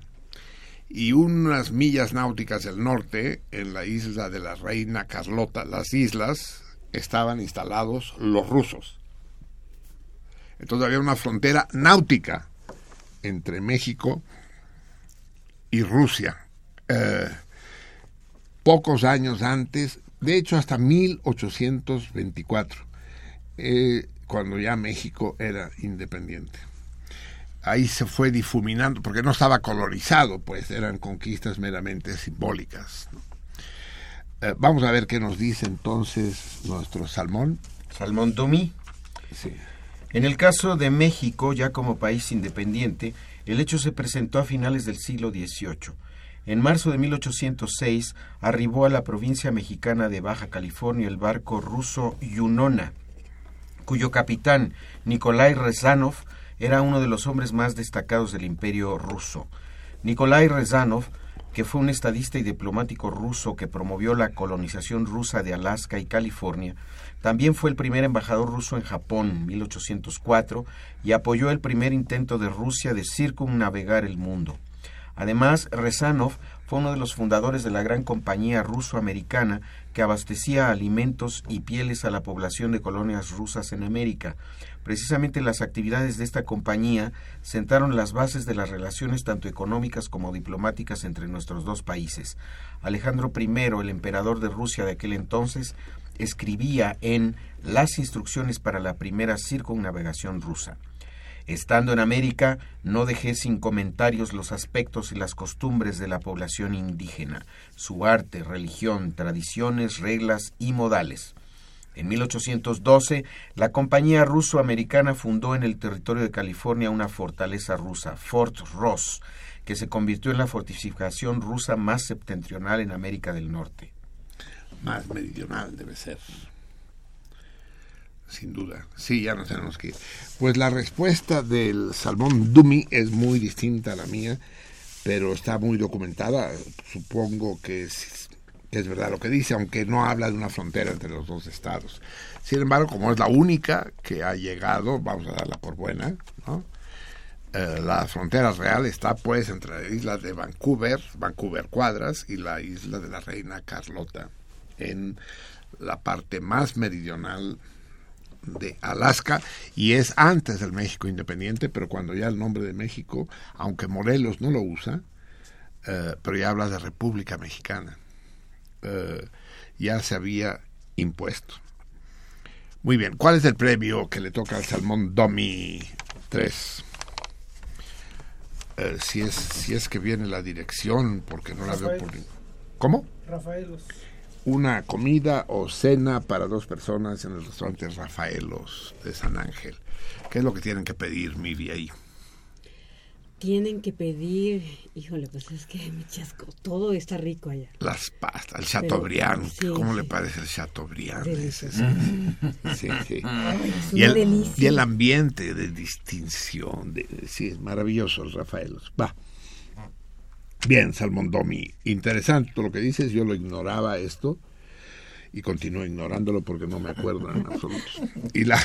Speaker 1: Y unas millas náuticas del norte, en la isla de la Reina Carlota, las islas, estaban instalados los rusos. Entonces había una frontera náutica entre México y Rusia. Eh, pocos años antes, de hecho hasta 1824, eh, cuando ya México era independiente. Ahí se fue difuminando, porque no estaba colorizado, pues eran conquistas meramente simbólicas. ¿no? Eh, vamos a ver qué nos dice entonces nuestro salmón.
Speaker 2: Salmón Tomí.
Speaker 1: Sí.
Speaker 2: En el caso de México, ya como país independiente, el hecho se presentó a finales del siglo XVIII. En marzo de 1806 arribó a la provincia mexicana de Baja California el barco ruso Yunona, cuyo capitán, Nikolai Rezanov, era uno de los hombres más destacados del imperio ruso. Nikolai Rezanov, que fue un estadista y diplomático ruso que promovió la colonización rusa de Alaska y California, también fue el primer embajador ruso en Japón, 1804, y apoyó el primer intento de Rusia de circunnavegar el mundo. Además, Rezanov fue uno de los fundadores de la gran compañía ruso-americana que abastecía alimentos y pieles a la población de colonias rusas en América. Precisamente las actividades de esta compañía sentaron las bases de las relaciones tanto económicas como diplomáticas entre nuestros dos países. Alejandro I, el emperador de Rusia de aquel entonces, escribía en Las instrucciones para la primera circunnavegación rusa. Estando en América, no dejé sin comentarios los aspectos y las costumbres de la población indígena, su arte, religión, tradiciones, reglas y modales. En 1812, la compañía ruso-americana fundó en el territorio de California una fortaleza rusa, Fort Ross, que se convirtió en la fortificación rusa más septentrional en América del Norte.
Speaker 1: Más meridional debe ser. Sin duda. Sí, ya nos tenemos que ir. Pues la respuesta del Salmón Dumi es muy distinta a la mía, pero está muy documentada. Supongo que es, verdad lo que dice, aunque no habla de una frontera entre los dos estados. Sin embargo, como es la única que ha llegado, vamos a darla por buena, ¿no? Eh, la frontera real está pues entre la isla de Vancouver, Vancouver Cuadras, y la isla de la Reina Carlota, en la parte más meridional de Alaska y es antes del México independiente, pero cuando ya el nombre de México, aunque Morelos no lo usa, eh, pero ya habla de República Mexicana, eh, ya se había impuesto. Muy bien, ¿cuál es el premio que le toca al Salmón Domi 3? Eh, si, es, si es que viene la dirección, porque no la veo por... ¿Cómo?
Speaker 8: Rafaelos.
Speaker 1: Una comida o cena para dos personas en el restaurante Rafaelos de San Ángel. ¿Qué es lo que tienen que pedir, Miri, ahí?
Speaker 9: Tienen que pedir, híjole, pues es que mi chasco, todo está rico allá.
Speaker 1: Las pastas, el Chateaubriand.
Speaker 9: sí,
Speaker 1: ¿Cómo le parece el Chateaubriand? *laughs* Sí, sí.
Speaker 9: es
Speaker 1: el, y el ambiente de distinción. De, sí, es maravilloso el Rafaelos. Va. Bien, Salmondomi. Interesante lo que dices. Yo lo ignoraba esto y continúo ignorándolo porque no me acuerdo en absoluto. Y la,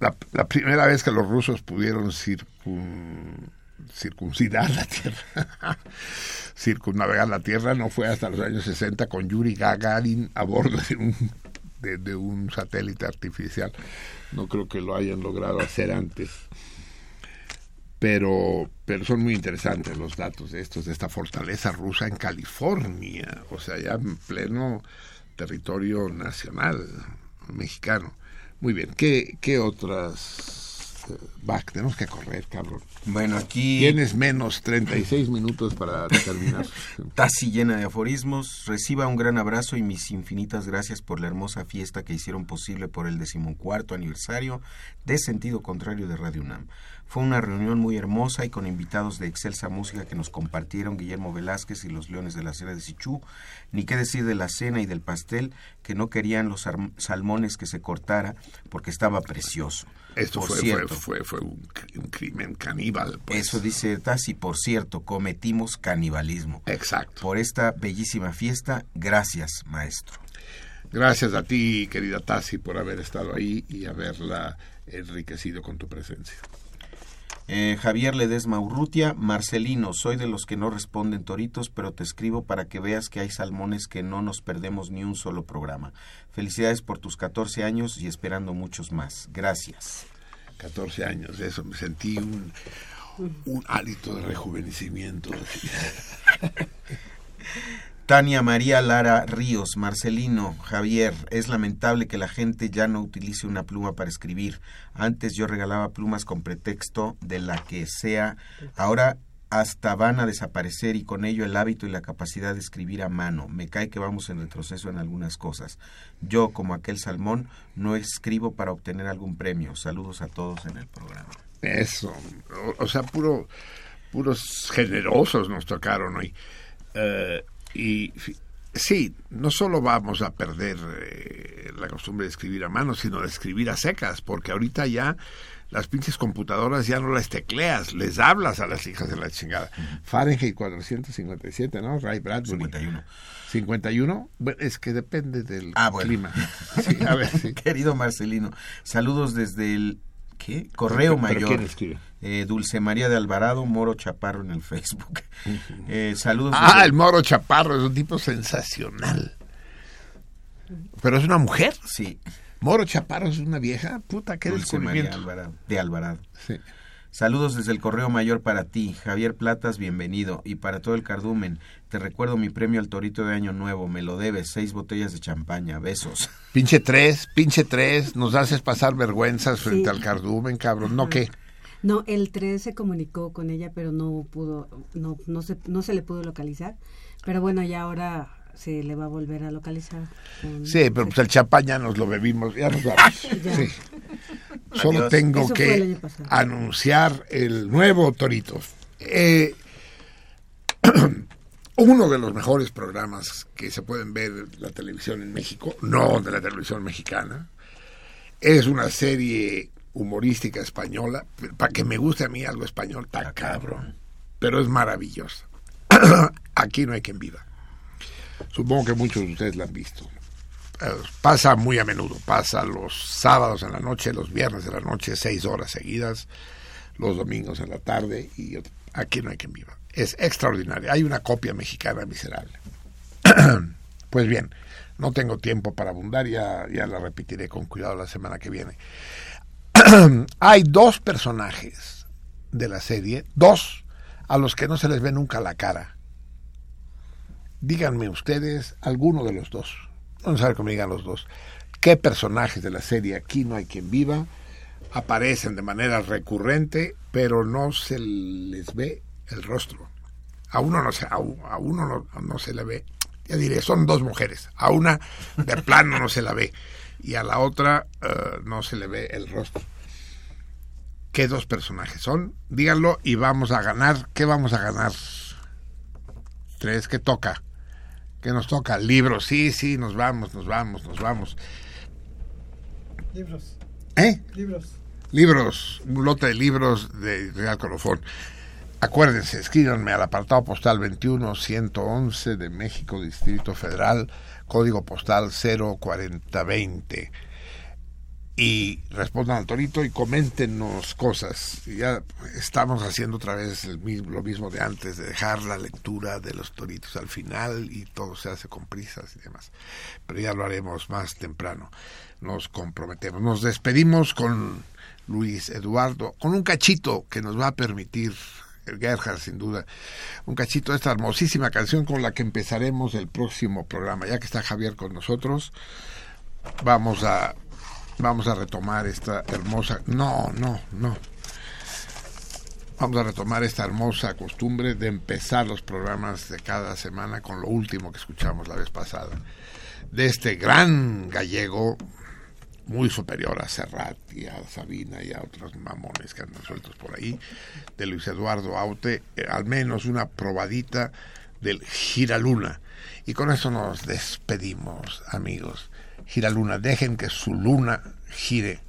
Speaker 1: la, la primera vez que los rusos pudieron circun- circuncidar la Tierra, *laughs* circunnavegar la Tierra, no fue hasta los años 60 con Yuri Gagarin a bordo de un, de un satélite artificial. No creo que lo hayan logrado hacer antes. Pero, pero son muy interesantes los datos de estos, de esta fortaleza rusa en California, o sea, ya en pleno territorio nacional mexicano. Muy bien, ¿qué, qué otras? eh, Va, tenemos que correr, cabrón.
Speaker 2: Bueno, aquí...
Speaker 1: Tienes menos 36 minutos para terminar. *laughs*
Speaker 2: Tazi llena de aforismos. Reciba un gran abrazo y mis infinitas gracias por la hermosa fiesta que hicieron posible por el decimocuarto aniversario de Sentido Contrario de Radio UNAM. Fue una reunión muy hermosa y con invitados de excelsa música que nos compartieron Guillermo Velázquez y los Leones de la Sierra de Sichú. Ni qué decir de la cena y del pastel, que no querían los salmones que se cortara porque estaba precioso.
Speaker 1: Esto
Speaker 2: Por
Speaker 1: fue, fue,
Speaker 2: cierto,
Speaker 1: fue, fue un, cri- un crimen caníbal. pues.
Speaker 2: eso dice Tassi, por cierto, cometimos canibalismo.
Speaker 1: Exacto.
Speaker 2: Por esta bellísima fiesta, gracias, maestro.
Speaker 1: Gracias a ti, querida Tassi, por haber estado ahí y haberla enriquecido con tu presencia.
Speaker 2: Eh, Javier Ledesma Urrutia, Marcelino, soy de los que no responden toritos, pero te escribo para que veas que hay salmones que no nos perdemos ni un solo programa. Felicidades por tus 14 años y esperando muchos más. Gracias.
Speaker 1: 14 años, eso, me sentí un, un hálito de rejuvenecimiento. *laughs*
Speaker 2: Tania María Lara Ríos, Marcelino, Javier, es lamentable que la gente ya no utilice una pluma para escribir. Antes yo regalaba plumas con pretexto de la que sea. Ahora hasta van a desaparecer y con ello el hábito y la capacidad de escribir a mano. Me cae que vamos en retroceso en algunas cosas. Yo, como aquel salmón, no escribo para obtener algún premio. Saludos a todos en el programa.
Speaker 1: Eso, o, sea, puro, puros generosos nos tocaron hoy. Eh, y sí, no solo vamos a perder eh, la costumbre de escribir a mano, sino de escribir a secas, porque ahorita ya las pinches computadoras ya no las tecleas, les hablas a las hijas de la chingada. Fahrenheit 457, ¿no? Ray Bradbury.
Speaker 2: 51.
Speaker 1: 51, bueno, es que depende del
Speaker 2: Ah, bueno.
Speaker 1: clima. *laughs* Sí, a ver, sí.
Speaker 2: Querido Marcelino, saludos desde el ¿qué? Correo
Speaker 1: ¿Pero
Speaker 2: Mayor. Eh, Dulce María de Alvarado, Moro Chaparro en el Facebook. Eh, saludos.
Speaker 1: Ah, el Moro Chaparro es un tipo sensacional. Pero es una mujer.
Speaker 2: Sí,
Speaker 1: Moro Chaparro es una vieja. Puta, qué
Speaker 2: Dulce María
Speaker 1: descubrimiento.
Speaker 2: Alvarado, de Alvarado.
Speaker 1: Sí.
Speaker 2: Saludos desde el Correo Mayor para ti, Javier Platas, bienvenido. Y para todo el cardumen, te recuerdo mi premio al Torito de Año Nuevo, me lo debes, seis botellas de champaña, besos.
Speaker 1: Pinche tres, pinche tres, nos haces pasar vergüenzas frente
Speaker 9: Sí.
Speaker 1: al cardumen, cabrón. ¿No qué?
Speaker 9: No, el 3 se comunicó con ella, pero no pudo, no, no se, no se le pudo localizar. Pero bueno, ya ahora se le va a volver a localizar.
Speaker 1: Sí, pero pues el champán ya nos lo bebimos, ya nos *laughs* vamos.
Speaker 9: Ya.
Speaker 1: Sí. Solo
Speaker 2: Adiós.
Speaker 1: tengo
Speaker 9: Eso fue el
Speaker 1: que anunciar el nuevo Torito. Eh, *clears throat* uno de los mejores programas que se pueden ver en la televisión en México, no de la televisión mexicana, es una serie humorística española. Para que me guste a mí algo español, está cabrón. Pero es maravillosa. *clears throat* Aquí no hay quien viva. Supongo que muchos de ustedes la han visto. Pasa muy a menudo, pasa los sábados en la noche, los viernes de la noche, seis horas seguidas, los domingos en la tarde y aquí no hay quien viva. Es extraordinaria. Hay una copia mexicana miserable. *clears throat* pues bien, no tengo tiempo para abundar, ya, ya la repetiré con cuidado la semana que viene. *clears throat* hay dos personajes de la serie, dos a los que no se les ve nunca la cara. Díganme ustedes alguno de los dos. Vamos a ver cómo digan los dos, qué personajes de la serie Aquí no hay quien viva aparecen de manera recurrente, pero no se les ve el rostro. A uno no se, a, uno no, se le ve, ya diré, son dos mujeres, a una de plano no se la ve y a la otra eh, no se le ve el rostro. ¿Qué dos personajes son? Díganlo y vamos a ganar. ¿Qué vamos a ganar? Tres, ¿qué toca? ¿Qué nos toca? Libros, sí, sí, nos vamos, nos vamos, nos vamos.
Speaker 8: Libros.
Speaker 1: ¿Eh?
Speaker 8: Libros.
Speaker 1: Libros, un lote de libros de Real Colofón. Acuérdense, escríbanme al apartado postal 21111 de México, Distrito Federal, código postal 04020. Y respondan al torito y coméntenos cosas. Ya estamos haciendo otra vez el mismo, lo mismo de antes, de dejar la lectura de los toritos al final y todo se hace con prisas y demás. Pero ya lo haremos más temprano. Nos comprometemos. Nos despedimos con Luis Eduardo, con un cachito que nos va a permitir el Gerhard, sin duda, un cachito de esta hermosísima canción con la que empezaremos el próximo programa. Ya que está Javier con nosotros, vamos a vamos a retomar esta hermosa no, no, no. Vamos a retomar esta hermosa costumbre de empezar los programas de cada semana con lo último que escuchamos la vez pasada. De este gran gallego, muy superior a Serrat y a Sabina y a otros mamones que andan sueltos por ahí, de Luis Eduardo Aute, eh, al menos una probadita del Giraluna. Y con eso nos despedimos, amigos. Giraluna, dejen que su luna gire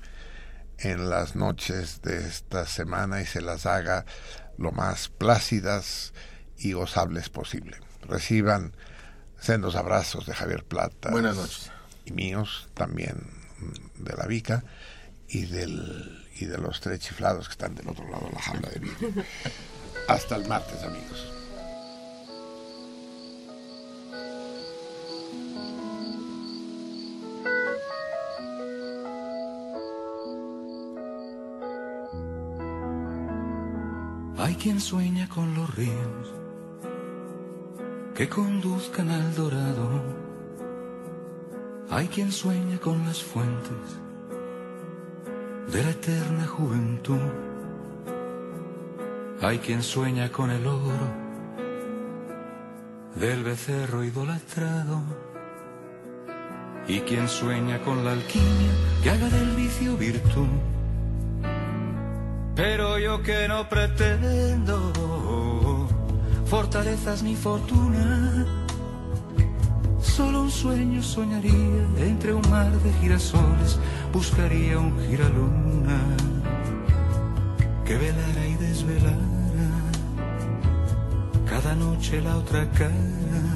Speaker 1: en las noches de esta semana y se las haga lo más plácidas y gozables posible. Reciban sendos abrazos de Javier Plata.
Speaker 2: Buenas noches.
Speaker 1: Y míos también de la Vica y, del, y de los tres chiflados que están del otro lado de la jaula de vidrio. *laughs* Hasta el martes, amigos.
Speaker 10: Hay quien sueña con los ríos que conduzcan al dorado hay quien sueña con las fuentes de la eterna juventud. Hay quien sueña con el oro del becerro idolatrado. Y quien sueña con la alquimia que haga del vicio virtud. Yo que no pretendo fortalezas ni fortuna Solo un sueño soñaría entre un mar de girasoles, buscaría un giraluna que velara y desvelara cada noche la otra cara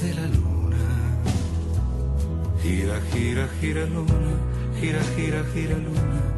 Speaker 10: de la luna. Gira, gira, gira luna, gira, gira, gira luna,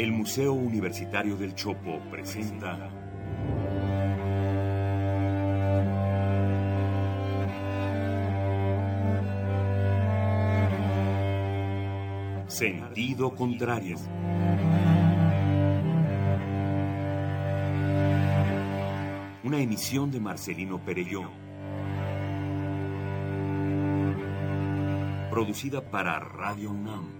Speaker 11: El Museo Universitario del Chopo presenta Sentido contrario. Una emisión de Marcelino Perelló. producida para Radio UNAM,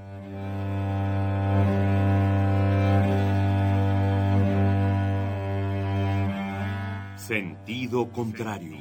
Speaker 11: Sentido contrario.